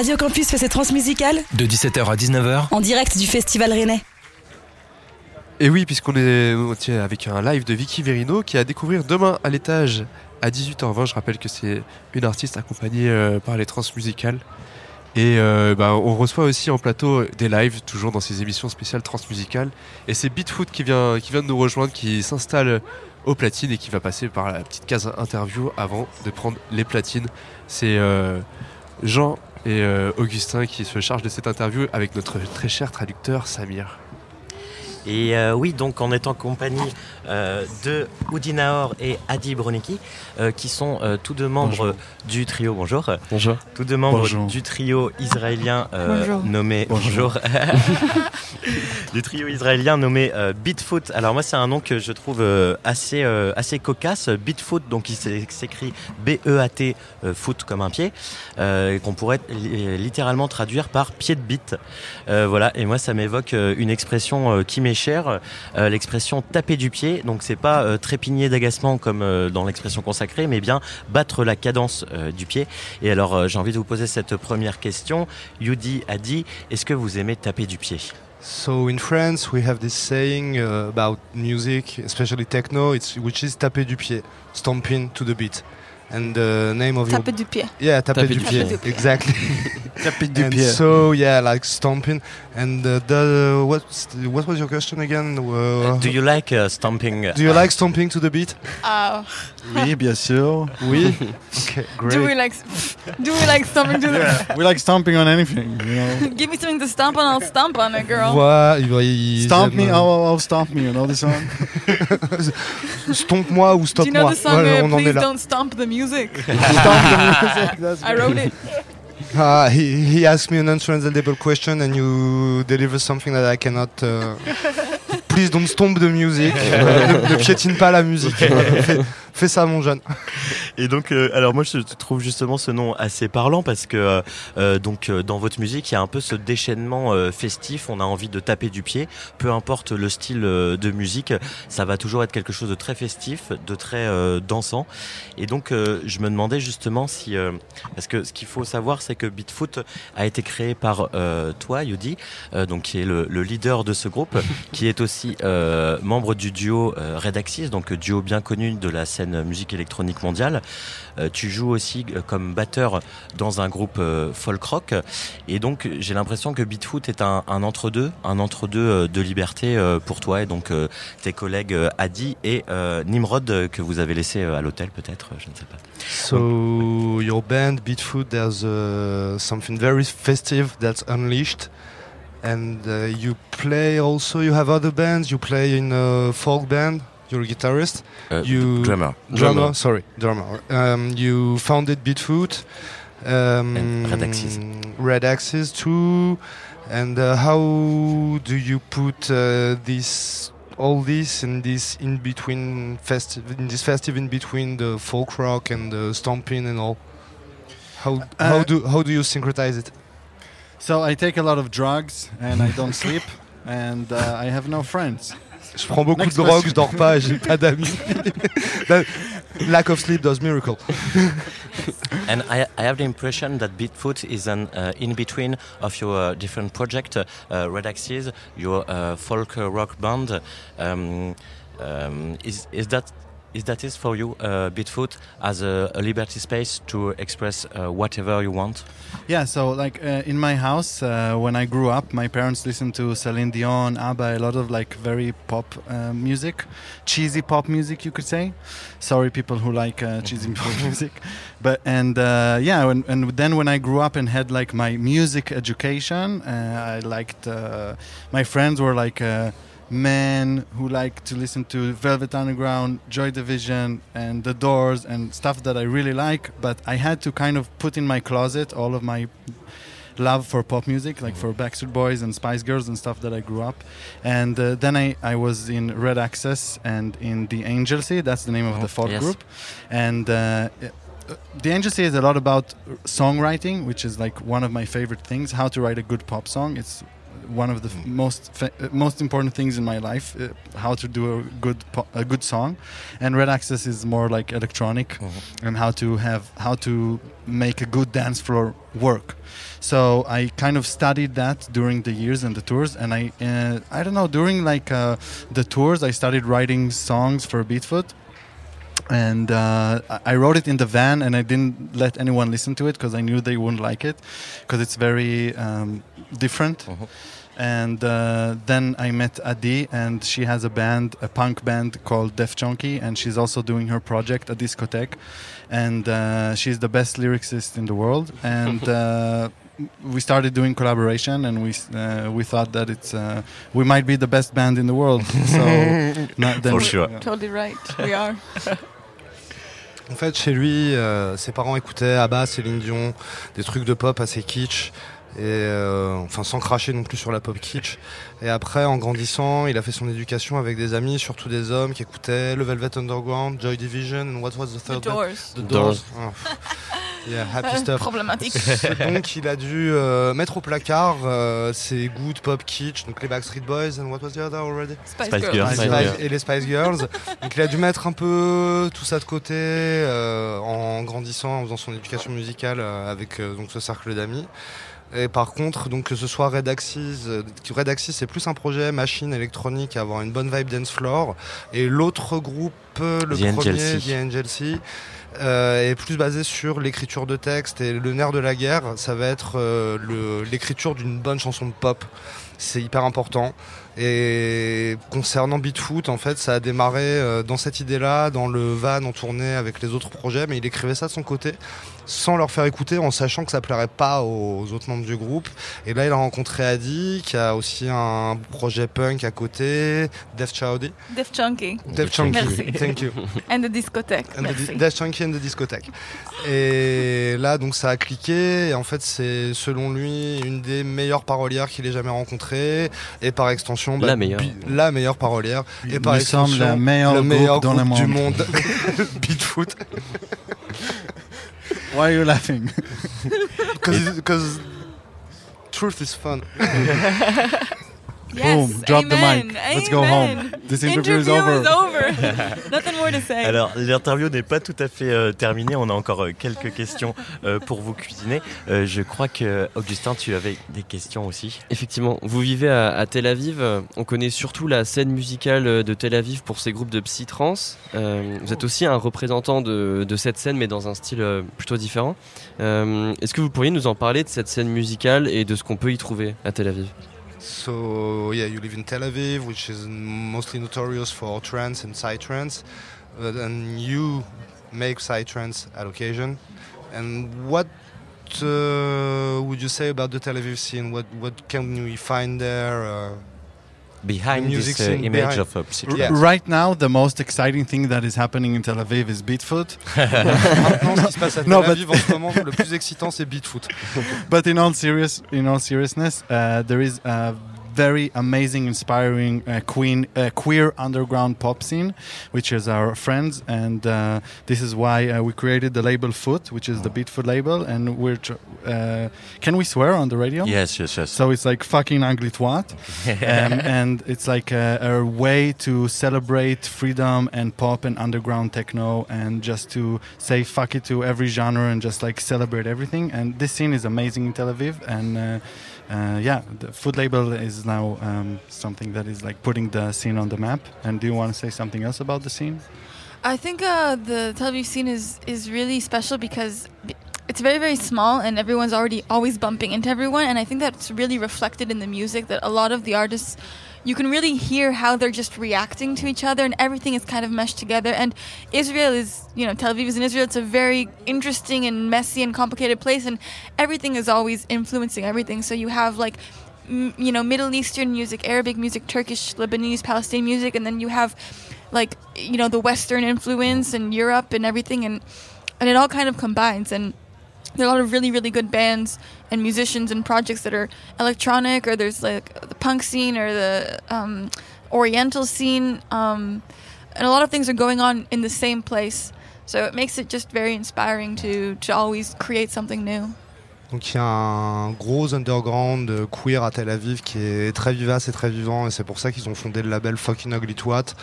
Radio Campus fait ses transmusicales De 17h à 19h, en direct du Festival Rennais. Et oui, puisqu'on est avec un live de Vicky Verino qui est à découvrir demain à l'étage à 18h20. Je rappelle que c'est une artiste accompagnée euh, par les transmusicales. Et euh, bah, on reçoit aussi en plateau des lives, toujours dans ces émissions spéciales transmusicales. Et c'est Beatfoot qui vient, qui vient de nous rejoindre, qui s'installe aux platines et qui va passer par la petite case interview avant de prendre les platines. C'est euh, Jean et euh, Augustin qui se chargent de cette interview avec notre très cher traducteur Samir. Et euh, oui, donc en compagnie euh, de Oudinaor et Adi Bronicki, euh, qui sont euh, tous deux membres Bonjour. du trio. Bonjour. Bonjour. Tous deux membres Bonjour. du trio israélien euh, nommé. Bonjour. du trio israélien nommé euh, Beatfoot. Alors moi, c'est un nom que je trouve euh, assez euh, assez cocasse. Beatfoot, donc il s'é- s'écrit B-E-A-T, euh, foot comme un pied, euh, qu'on pourrait li- littéralement traduire par pied de beat. Euh, voilà. Et moi, ça m'évoque euh, une expression euh, qui m'est m'est chère, euh, l'expression taper du pied. Donc c'est pas euh, trépigner d'agacement comme euh, dans l'expression consacrée, mais bien battre la cadence euh, du pied. Et alors j'ai envie de vous poser cette première question. Yudi a dit, est-ce que vous aimez taper du pied? So in France, we have this saying uh, about music, especially techno, it's, which is taper du pied, stomping to the beat. And the name of Taper your... du pied. Yeah, taper, Taper du du pied. pied. Exactly. taper du and pied. So yeah, like stomping. And uh, the what was your question again? Uh, Do you like uh, stomping? Do you like stomping to the beat? Uh, Oui, bien sûr. Oui? okay, great. do we like do we like stomping to the Yeah, we like stomping on anything. You know? Give me something to stomp on, I'll stomp on it, girl. Voilà, il va- il- Stomp me, oh, oh, oh, stomp me, you know the song? Stomp-moi ou Do stop-moi. you know the song Voilà, uh, on en est Please là. Don't Stomp the Music? Stomp the music, that's I wrote it. Ah, he, he asked me an untranslatable question and you deliver something that I cannot. uh, Please don't stomp the music. Ne, ne piétine pas la musique. Fais, ça, mon jeune. Et donc, euh, alors moi je trouve justement ce nom assez parlant parce que euh, euh, donc dans votre musique il y a un peu ce déchaînement festif. On a envie de taper du pied, peu importe le style de musique, ça va toujours être quelque chose de très festif, de très dansant. Et donc je me demandais justement si parce que ce qu'il faut savoir c'est que Beatfoot a été créé par toi, euh, donc qui est le, le leader de ce groupe, qui est aussi membre du duo euh, Red Axis, donc duo bien connu de la scène musique électronique mondiale. Euh, tu joues aussi euh, comme batteur dans un groupe euh, folk rock, et donc j'ai l'impression que Beatfoot est un, entre-deux, un entre-deux de liberté pour toi et donc tes collègues Adi et Nimrod que vous avez laissé à l'hôtel peut-être, je ne sais pas. So your band Beatfoot, there's uh, something very festive that's unleashed, and uh, you play also. You have other bands? You play in a folk band? You're a guitarist. Uh, you drummer. Drummer. Drummer. Sorry, drummer. Um, you founded Beatfoot. Um, And Red Axis. Red Axis too. And uh, how do you put uh, this? All this in this in between festive in this festive in between the folk rock and the stomping and all. How how Uh, do how do you syncretize it? So I take a lot of drugs and I don't sleep and uh, I have no friends. Je prends beaucoup Next de drogue, je dors pas, j'ai pas d'amis. Lack of sleep does miracle. And I, I have the impression that Beatfoot is an uh, in between of your uh, different project, uh, Red Axis, your uh, folk rock band. Um, um, is is that is that is for you, uh, Beatfoot, as a, a liberty space to express uh, whatever you want? Yeah, so like uh, in my house, uh, when I grew up, my parents listened to Celine Dion, ABBA, a lot of like very pop uh, music, cheesy pop music, you could say. Sorry, people who like uh, cheesy pop music, but and uh, yeah, when, and then when I grew up and had like my music education, uh, I liked uh, my friends were like. Men who like to listen to Velvet Underground, Joy Division, and The Doors, and stuff that I really like. But I had to kind of put in my closet all of my love for pop music, like for Backstreet Boys and Spice Girls and stuff that I grew up. And uh, then I, I was in Red Access and in the Angelcy, that's the name of the folk yes. group. And uh, the Agency is a lot about songwriting, which is like one of my favorite things. How to write a good pop song. It's one of the f- most uh, most important things in my life. Uh, how to do a good po- a good song, and Red Access is more like electronic, and how to have how to make a good dance floor work. So I kind of studied that during the years and the tours, and I uh, I don't know during like uh, the tours I started writing songs for Beatfoot and uh, I- I wrote it in the van and I didn't let anyone listen to it because I knew they wouldn't like it because it's very um, different. And uh, then I met Adi, and she has a band, a punk band called Def Chunky, and she's also doing her project, a discotheque. And uh, she's the best lyricist in the world. And uh, we started doing collaboration, and we uh, we thought that it's uh, we might be the best band in the world. So not- then- yeah. Totally right. We are. En fait, chez lui, euh, ses parents écoutaient Abba, Céline Dion, des trucs de pop assez kitsch. Et euh, enfin, sans cracher non plus sur la pop kitsch. Et après, en grandissant, il a fait son éducation avec des amis, surtout des hommes qui écoutaient le Velvet Underground, Joy Division, and what was the third band? Doors. The The Doors. Doors. Pff. Yeah, happy stuff. Problématique. donc il a dû euh, mettre au placard euh, ses goûts de pop kitsch, donc les Backstreet Boys and what was the other already? Spice Spice Girls. Girls. Spice- Spice Girls. et les Spice Girls. donc il a dû mettre un peu tout ça de côté euh, en grandissant, en faisant son éducation musicale euh, avec euh, donc ce cercle d'amis. Et par contre, donc que ce soit Red Axis, euh, Red Axis c'est plus un projet machine électronique à avoir une bonne vibe dance floor. Et l'autre groupe, euh, le The premier. The Sea, euh, est plus basé sur l'écriture de texte. Et le nerf de la guerre, ça va être euh, l'écriture d'une bonne chanson de pop. C'est hyper important. Et concernant Beatfoot, en fait, ça a démarré dans cette idée-là, dans le van en tournée avec les autres projets, mais il écrivait ça de son côté, sans leur faire écouter, en sachant que ça plairait pas aux autres membres du groupe. Et là, il a rencontré Adi, qui a aussi un projet punk à côté, Def Chowdy. Def Chunky. Def Chunky, Merci. thank you. And the discothèque. And Merci. Chunky and the discothèque. Et là, donc, ça a cliqué. Et en fait, c'est selon lui une des meilleures parolières qu'il ait jamais rencontrées. Et par extension, bah, La meilleure. la meilleure parolière. Et par extension, le meilleur le groupe meilleur dans le groupe du monde. monde. Beatfoot. Why are you laughing? Because truth is fun. Boom, drop the mic. Let's go home. This interview, is over. Nothing more to say. Alors, l'interview n'est pas tout à fait euh, terminée. On a encore euh, quelques questions euh, pour vous cuisiner. Euh, je crois que, Augustin, tu avais des questions aussi. Effectivement, vous vivez à, à Tel Aviv. On connaît surtout la scène musicale de Tel Aviv pour ses groupes de psy-trance. Euh, vous êtes aussi un représentant de, de cette scène, mais dans un style plutôt différent. Euh, Est-ce que vous pourriez nous en parler de cette scène musicale et de ce qu'on peut y trouver à Tel Aviv? So yeah, you live in Tel Aviv, which is mostly notorious for trance and psytrance, uh, and you make psytrance at occasion. And what uh, would you say about the Tel Aviv scene? What what can we find there? Uh, Behind the music this, uh, image behind- of, uh, psytrance. Yeah. Right now, the most exciting thing that is happening in Tel Aviv is Beatfoot. Maintenant, ce qui se passe à Tel No, but- Aviv en ce moment, le plus excitant, c'est Beatfoot. but in all serious, in all seriousness, uh, there is a very amazing, inspiring uh, queen, uh, queer underground pop scene, which is our friends, and uh, this is why uh, we created the label Foot, which is the Beatfoot label, and we're. Tr- uh, can we swear on the radio? Yes, yes, yes. So it's like fucking ugly twat, um, and it's like a, a way to celebrate freedom and pop and underground techno, and just to say fuck it to every genre and just like celebrate everything. And this scene is amazing in Tel Aviv, and uh, yeah, the food label is now um, something that is like putting the scene on the map. And do you want to say something else about the scene? I think uh, the Tel Aviv scene is is really special because it's very very small and everyone's already always bumping into everyone and I think that's really reflected in the music that a lot of the artists you can really hear how they're just reacting to each other and everything is kind of meshed together. And Israel is you know Tel Aviv is in Israel. It's a very interesting and messy and complicated place and everything is always influencing everything. So you have like m- you know Middle Eastern music Arabic music Turkish Lebanese Palestinian music and then you have like you know the western influence and Europe and everything and and it all kind of combines. And there are a lot of really really good bands and musicians and projects that are electronic or there's like the punk scene or the um, oriental scene um, and a lot of things are going on in the same place so it makes it just very inspiring to to always create something new Donc il y a un gros underground euh, queer à Tel Aviv qui est très vivace et très vivant et c'est pour ça qu'ils ont fondé le label Fucking Ugly Twat.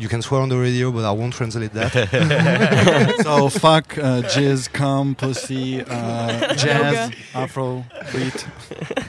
You can swear on the radio, but I won't translate that. so fuck, uh, jizz, cum, pussy, uh, jazz, afro, beat.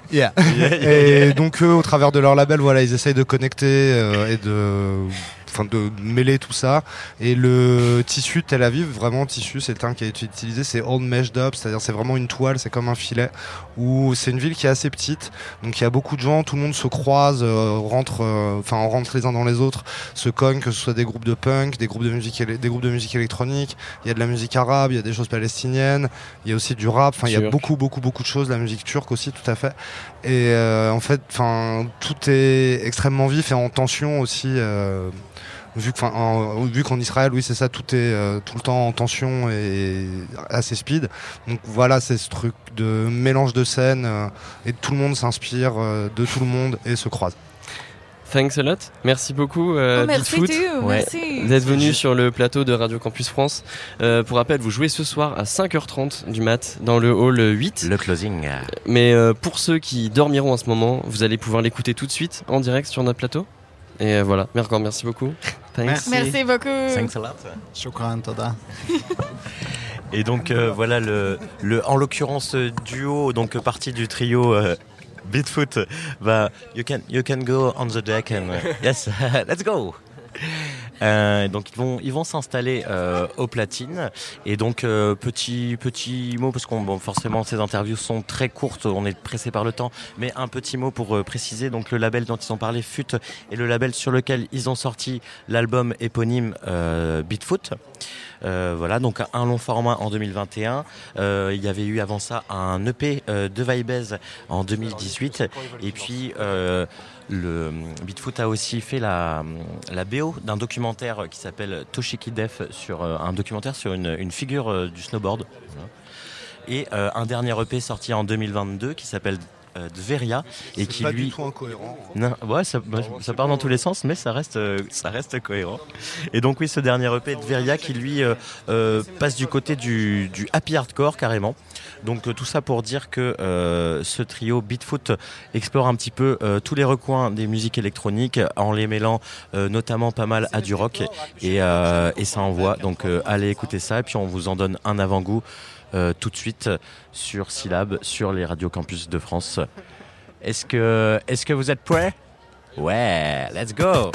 Yeah. Yeah, yeah, et donc eux, au travers de leur label, voilà, ils essayent de connecter euh, et de, enfin, de mêler tout ça. Et le tissu Tel Aviv, vraiment tissu, c'est terme qui a été utilisé, c'est old meshed up, c'est-à-dire c'est vraiment une toile, c'est comme un filet. Où c'est une ville qui est assez petite, donc il y a beaucoup de gens, tout le monde se croise, euh, rentre, euh, enfin on rentre les uns dans les autres, se cogne, que ce soit des groupes de punk, des groupes de musique, des groupes de musique électronique. Il y a de la musique arabe, il y a des choses palestiniennes, il y a aussi du rap. Enfin, il y a beaucoup, beaucoup, beaucoup de choses. La musique turque aussi, tout à fait. Et euh, en fait, enfin, tout est extrêmement vif et en tension aussi. euh, vu qu'en Israël, oui, c'est ça, tout est euh, tout le temps en tension et assez speed. Donc voilà, c'est ce truc de mélange de scènes euh, et tout le monde s'inspire euh, de tout le monde et se croise. Thanks a lot. Merci beaucoup, euh, Oh, merci venu sur le plateau de Radio Campus France. Euh, pour rappel, vous jouez ce soir à 5h30 du mat dans le hall 8. Le closing. Mais euh, pour ceux qui dormiront en ce moment, vous allez pouvoir l'écouter tout de suite en direct sur notre plateau. Et euh, voilà, merci beaucoup. Thanks. Merci beaucoup. Thanks a lot. Shukran, toda. Et donc euh, voilà le, le en l'occurrence euh, duo donc partie du trio euh, Beatfoot va you can you can go on the deck and uh, yes let's go. Euh, donc ils vont ils vont s'installer euh, aux platines et donc euh, petit petit mot parce qu'on bon, forcément ces interviews sont très courtes on est pressé par le temps mais un petit mot pour euh, préciser donc le label dont ils ont parlé FUT est le label sur lequel ils ont sorti l'album éponyme euh, Beatfoot euh, voilà, donc un long format en 2021. Euh, il y avait eu avant ça un EP de Vibez en 2018. Et puis le Beatfoot a aussi fait la, la BO d'un documentaire qui s'appelle Toshiki Def sur euh, un documentaire sur une, figure euh, du snowboard. Et euh, un dernier EP sorti en 2022 qui s'appelle euh, Dveria et C'est qui pas lui du tout incohérent. non, ouais, ça, bah, ça part dans tous les sens, mais ça reste, euh, ça reste cohérent. Et donc oui, ce dernier EP de Veria qui lui euh, euh, passe du côté du, du happy hardcore carrément. Donc tout ça pour dire que ce trio Beatfoot explore un petit peu tous les recoins des musiques électroniques en les mêlant notamment pas mal à du rock et, et ça envoie. Donc allez écouter ça et puis on vous en donne un avant-goût euh, tout de suite sur Syllab, sur les radios campus de France. Est-ce que, est-ce que vous êtes prêts? Ouais, let's go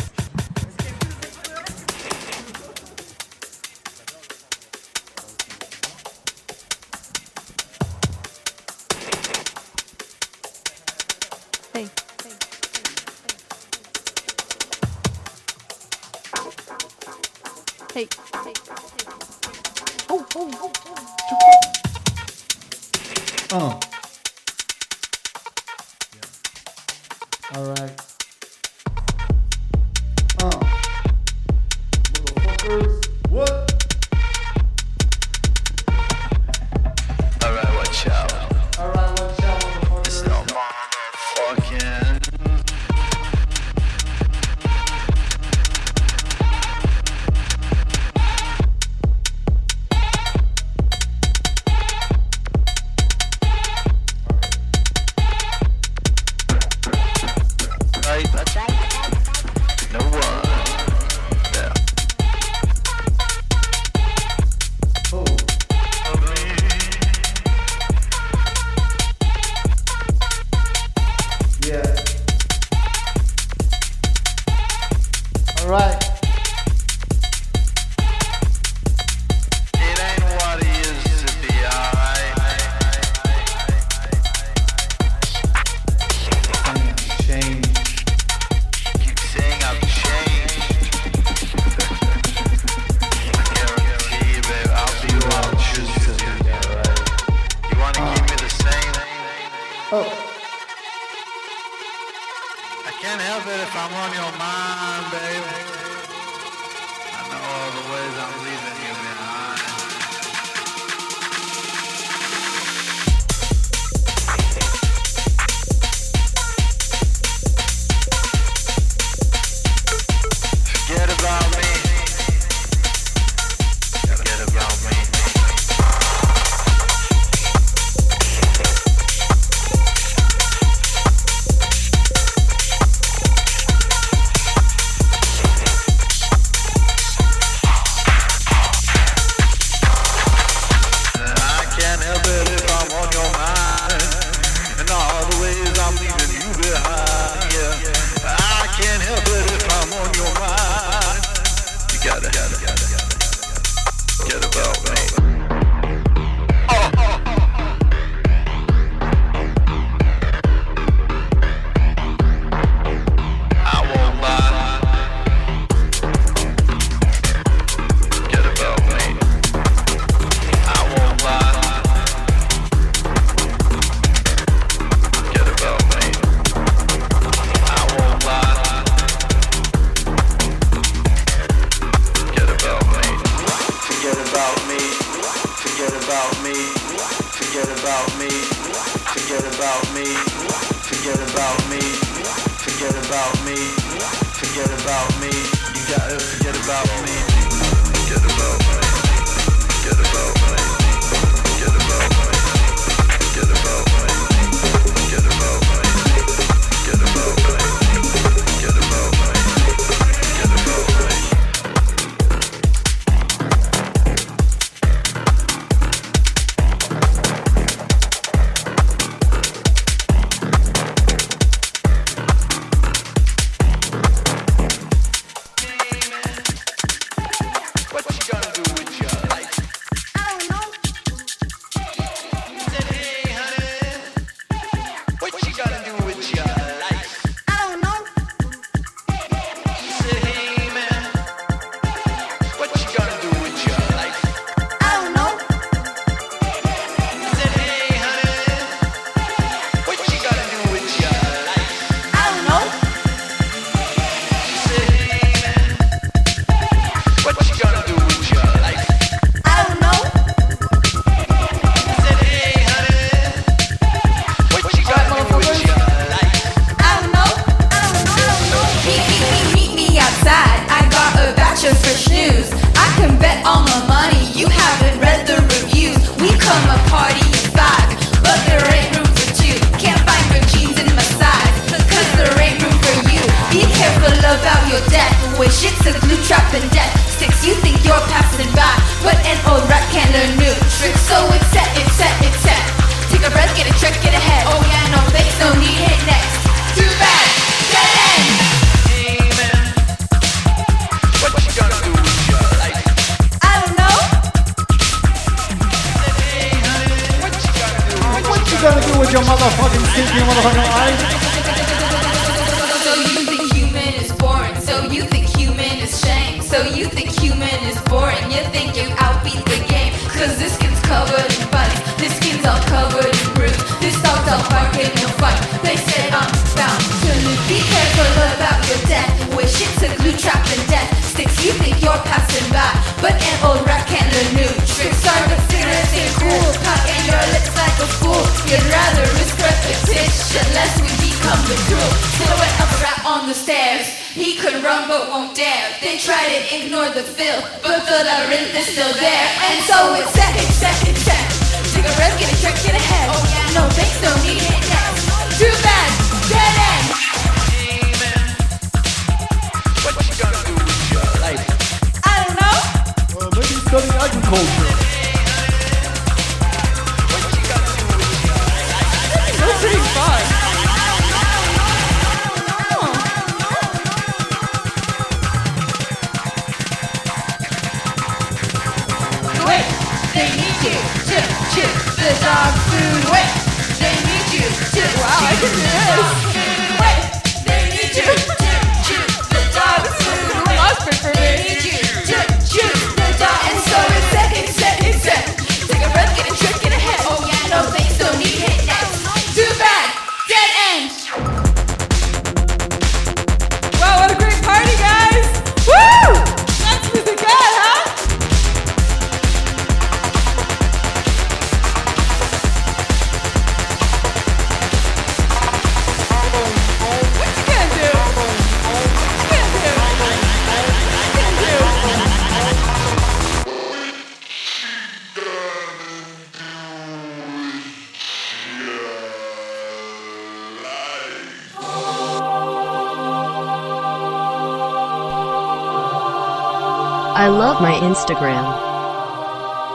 I love my Instagram.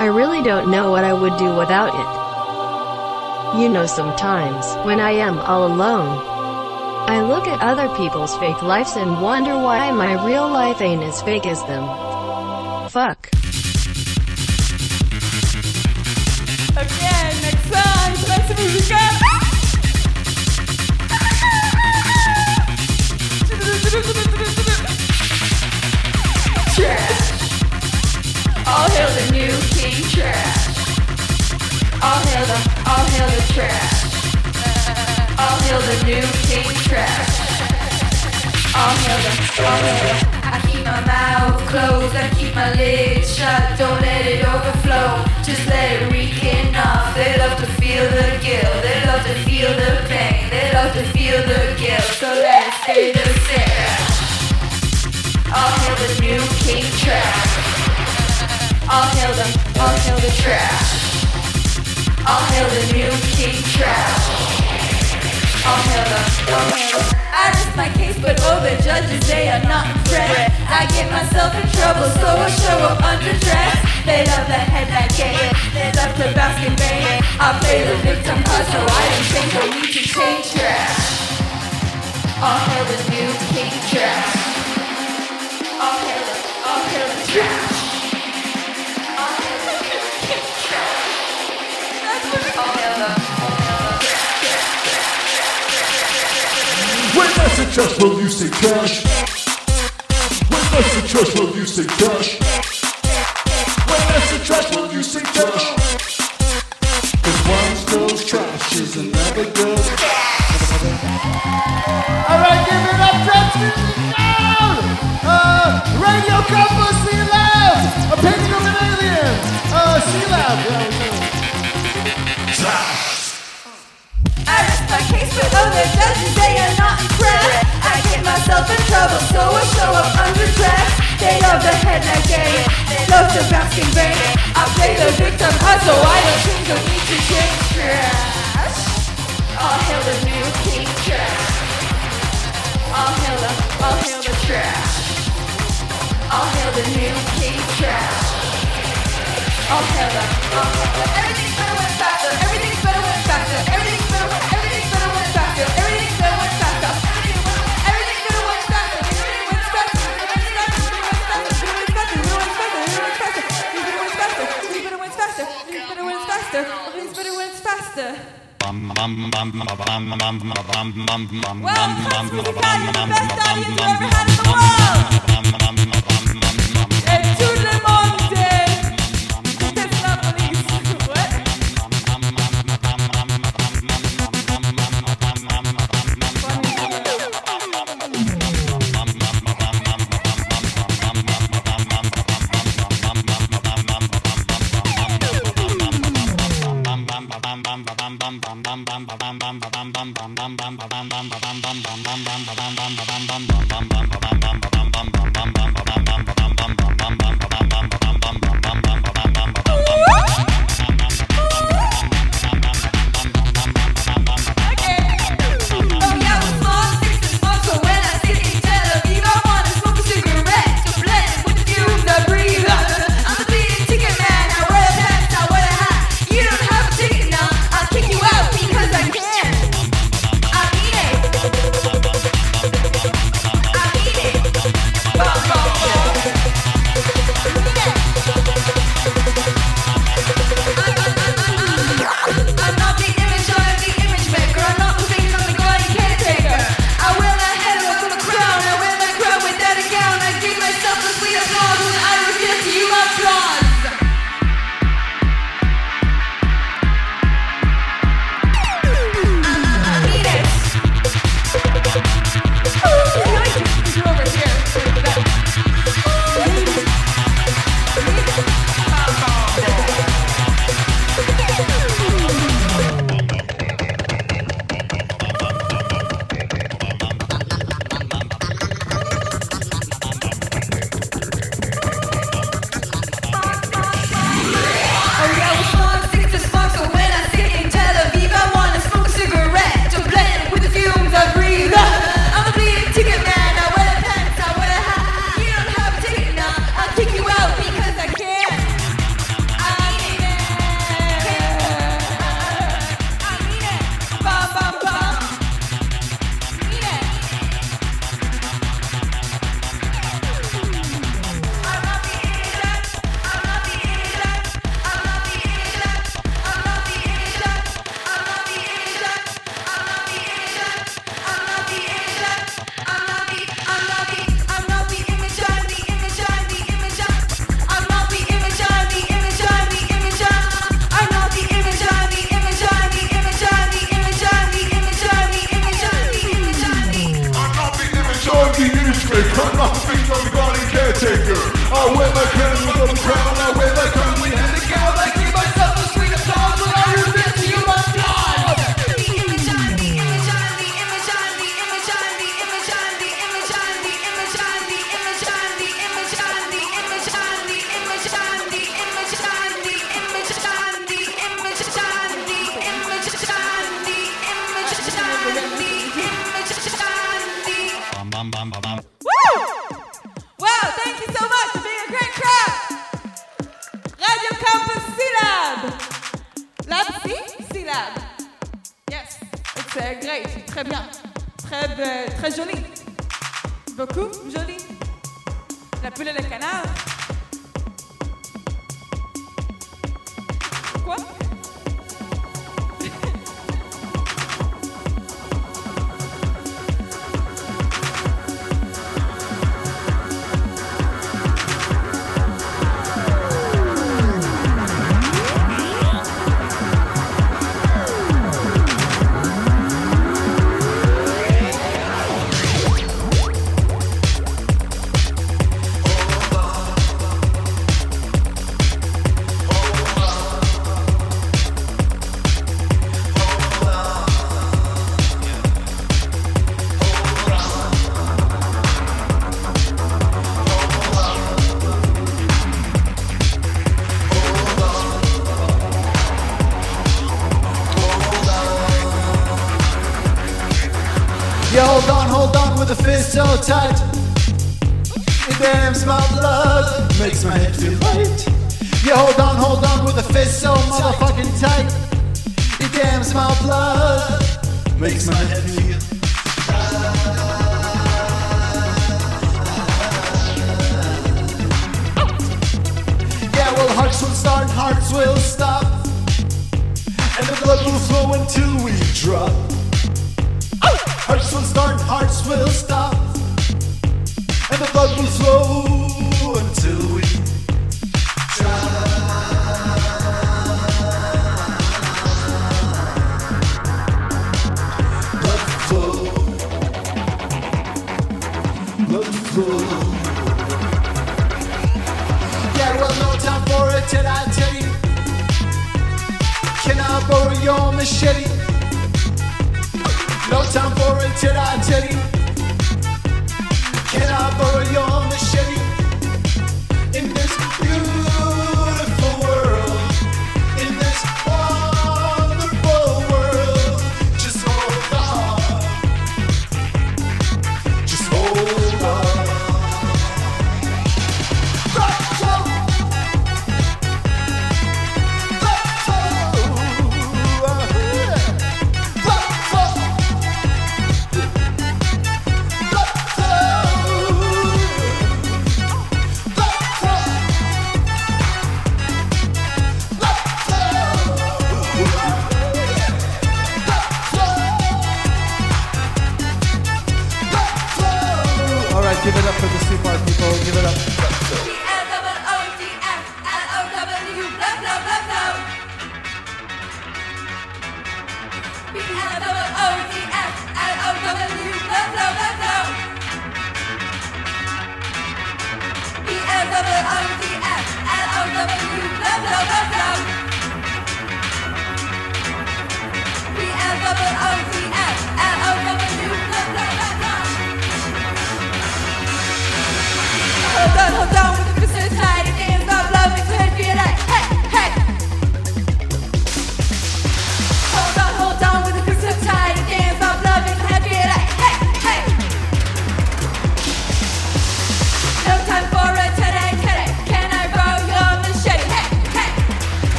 I really don't know what I would do without it. You know sometimes, when I am all alone, I look at other people's fake lives and wonder why my real life ain't as fake as them. the trash. I'll hail the new king trash. I'll hail the, I'll hail. I rest my case, but all the judges, they are not impressed. I get myself in trouble, so I show up underdressed. They love the headlight game, they love the basket bang. I play the victim card, so I don't think I need to change trash. I'll hail the new king trash. I'll hail the, I'll hail the trash. successful, you say cash. When less successful, you say cash. the basking vein. I play the victim card so I don't seem to need to change trash. I'll hail the new king trash. I'll hail the, I'll hail the trash. I'll hail the new king trash. I'll hail the, I'll hail the. Everything's better when faster. Everything's better when faster. Everything's better when faster. Welcome to Italy, the best audience you ever had in the world. Woo!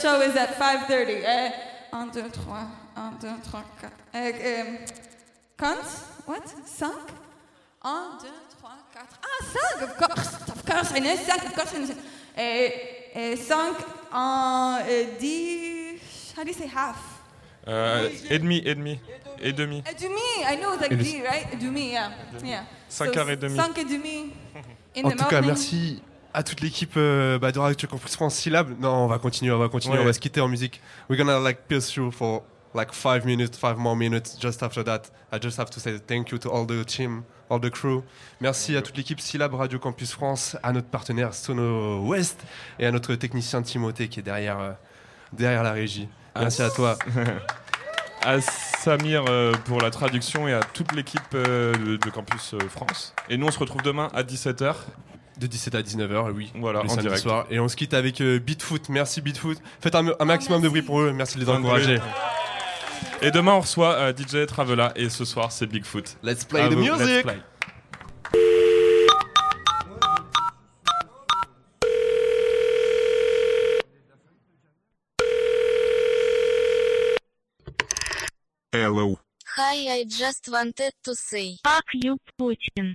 Show. Is at 5.30. Eh, 1, 2, 3, 1, 2, 3, 4. Eh, eh, compte? What? 5? 1, 2, 3, 4. Ah, 5! Of course, of course, I know 5, of course I know 5. Eh, eh, 5 en eh, 10... How do you say half? Euh, et demi, et demi, et demi. Demi, I know like D, right? Demi, yeah. yeah. Cinq heures et demie. 5 et demi. In En the tout cas, morning. merci à toute l'équipe euh, bah, de Radio Campus France Syllab. Non, on va continuer, on va continuer, Ouais. on va se quitter en musique. We're gonna like pierce through for like five minutes, five more minutes. Just after that, I just have to say thank you to all the team, all the crew. Merci à toute l'équipe Syllab Radio Campus France, à notre partenaire Sono West et à notre technicien Timothée qui est derrière, euh, derrière la régie. Merci à toi. à Samir euh, pour la traduction et à toute l'équipe euh, de, de Campus France. Et nous, on se retrouve demain à 17h. De 17 à 19h, oui. Voilà, le en samedi direct. soir. Et on se quitte avec euh, Beatfoot. Merci Beatfoot. Faites un, un maximum de bruit pour eux. Merci de les encourager. Et demain, on reçoit euh, DJ Travela et ce soir, c'est Bigfoot. Let's play À the vous, let's music. play. Hello. Hi, I just wanted to say. Fuck you, Putin.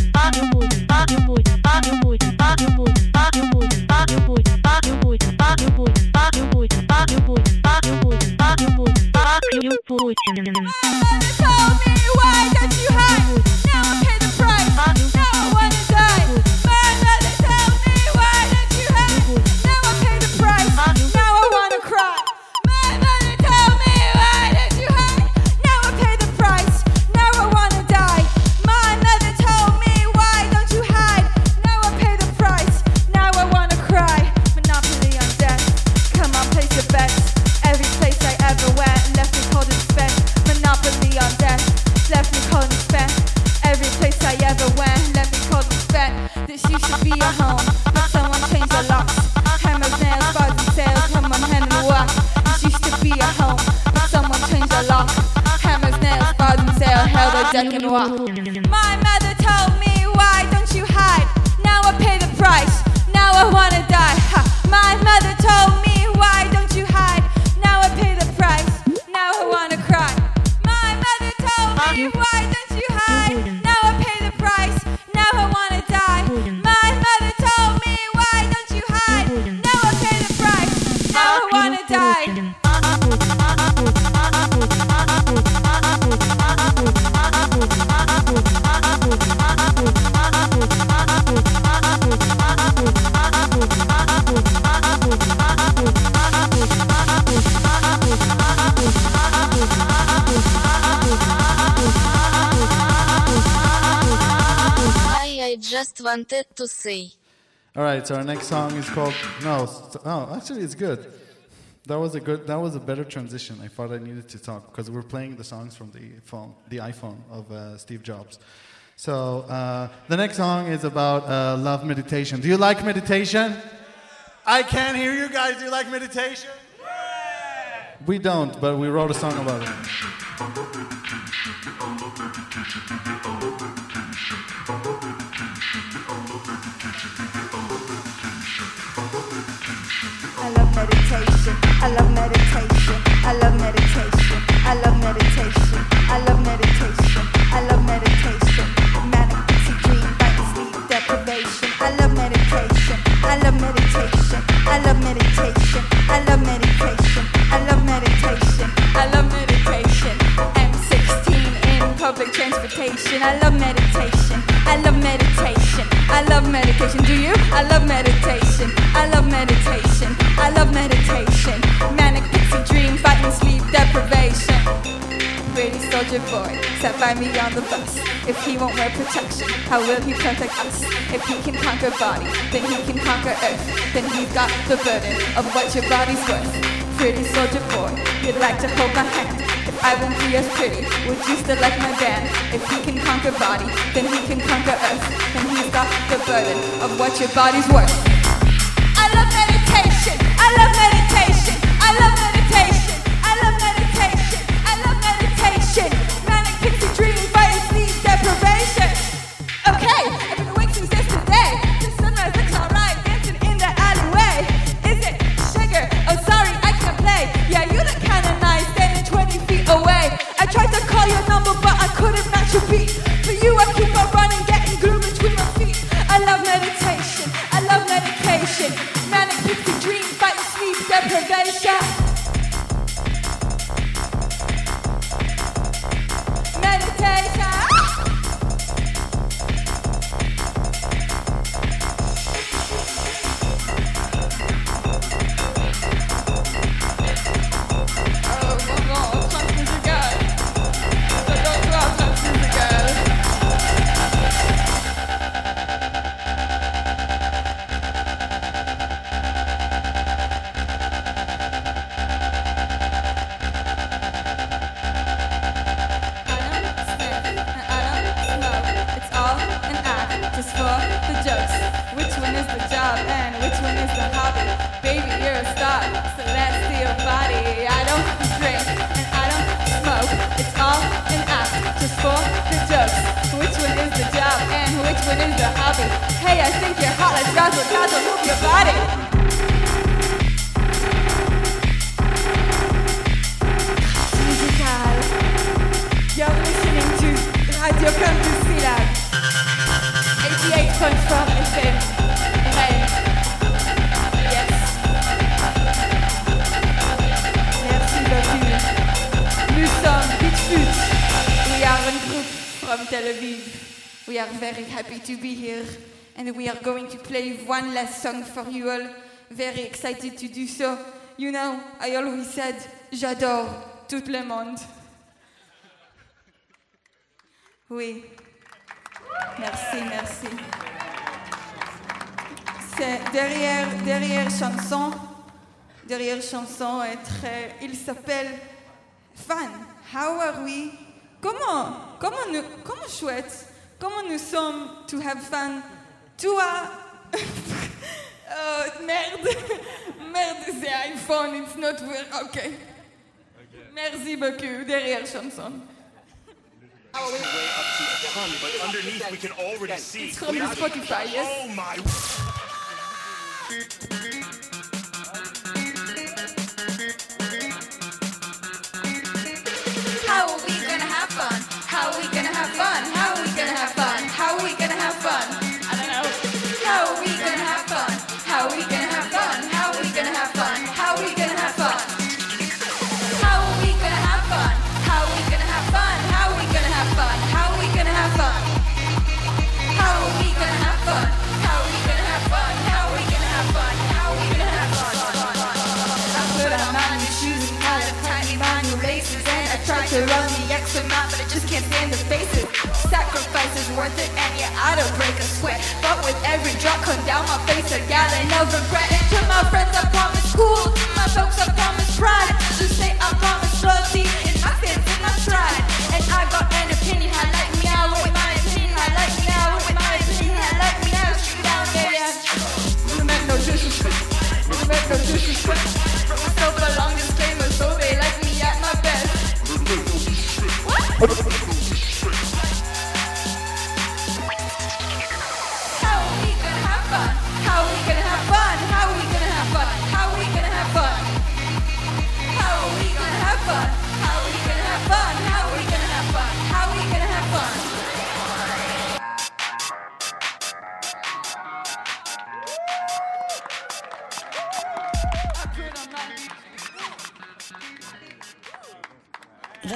Now I pay the price. Now I wanna die. Every place I ever went left me to be home, but someone changed the locks. Hammers, nails, used to be a home, but someone changed the lock. Hammers, nails. Held walk. My mother told me, why don't you hide? Now I pay the price. Now I wanna die. Ha. My mother told me, wanted to say. All right, so our next song is called no, s- no. Actually, it's good. That was a good. That was a better transition. I thought I needed to talk because we're playing the songs from the phone, the iPhone of uh, Steve Jobs. So uh, the next song is about uh, love meditation. Do you like meditation? I can't hear you guys. Do you like meditation? We don't, but we wrote a song about it. medication. Do you? I love meditation. I love meditation. I love meditation. Dream, fighting sleep deprivation. Pretty soldier boy sat by me on the bus. If he won't wear protection, how will he protect us? If he can conquer body, then he can conquer earth. Then he's got the burden of what your body's worth. Pretty soldier boy, you'd like to hold my hand. If I won't be as pretty, would you still like my band? If he can conquer body, then he can conquer earth. Then he's got the burden of what your body's worth. I love meditation. I love meditation. it. Man, it keeps just for the jokes. Which one is the job and which one is the hobby? Baby, you're a star, so let's see your body. I don't drink and I don't smoke. It's all an act, just for the jokes. Which one is the job and which one is the hobby? Hey, I think you're hot, let's dazzle, dazzle, move your body. Radio Campus Village. 88.4 FM. Rennes. Yes. Merci beaucoup. Nous sommes Beach We are a group from Tel Aviv. We are very happy to be here. And we are going to play one last song for you all. Very excited to do so. You know, I always said, j'adore tout le monde. Oui. Merci, merci. C'est derrière, derrière chanson, derrière chanson est très, il s'appelle Fan. How are we? Comment, comment nous, comment chouette, comment nous sommes to have fun? Toi, oh, merde, merde, c'est iPhone, it's not weird. Ok. Merci beaucoup, derrière chanson. but underneath we can already see. It's from Spotify, yes? Oh my. How are we gonna have fun? How are we gonna have fun? I can't stand the faces. Sacrifice is worth it, and yeah, I don't break a sweat. But with every drop come down my face, a gallon of regret. To my friends, I promise cool. To my folks, I promise pride. To say I promise loyalty in my sins and my stride. And I got an opinion, I like me out with my opinion, I like me out with my opinion, I like me out. Shoot down there, yeah. You make no disrespect. You make no disrespect. Myself a long disclaimer, so they like me at my best. How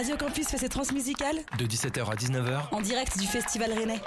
Radio Campus fait ses transmusicales De 17h à 19h, en direct du Festival Rennais.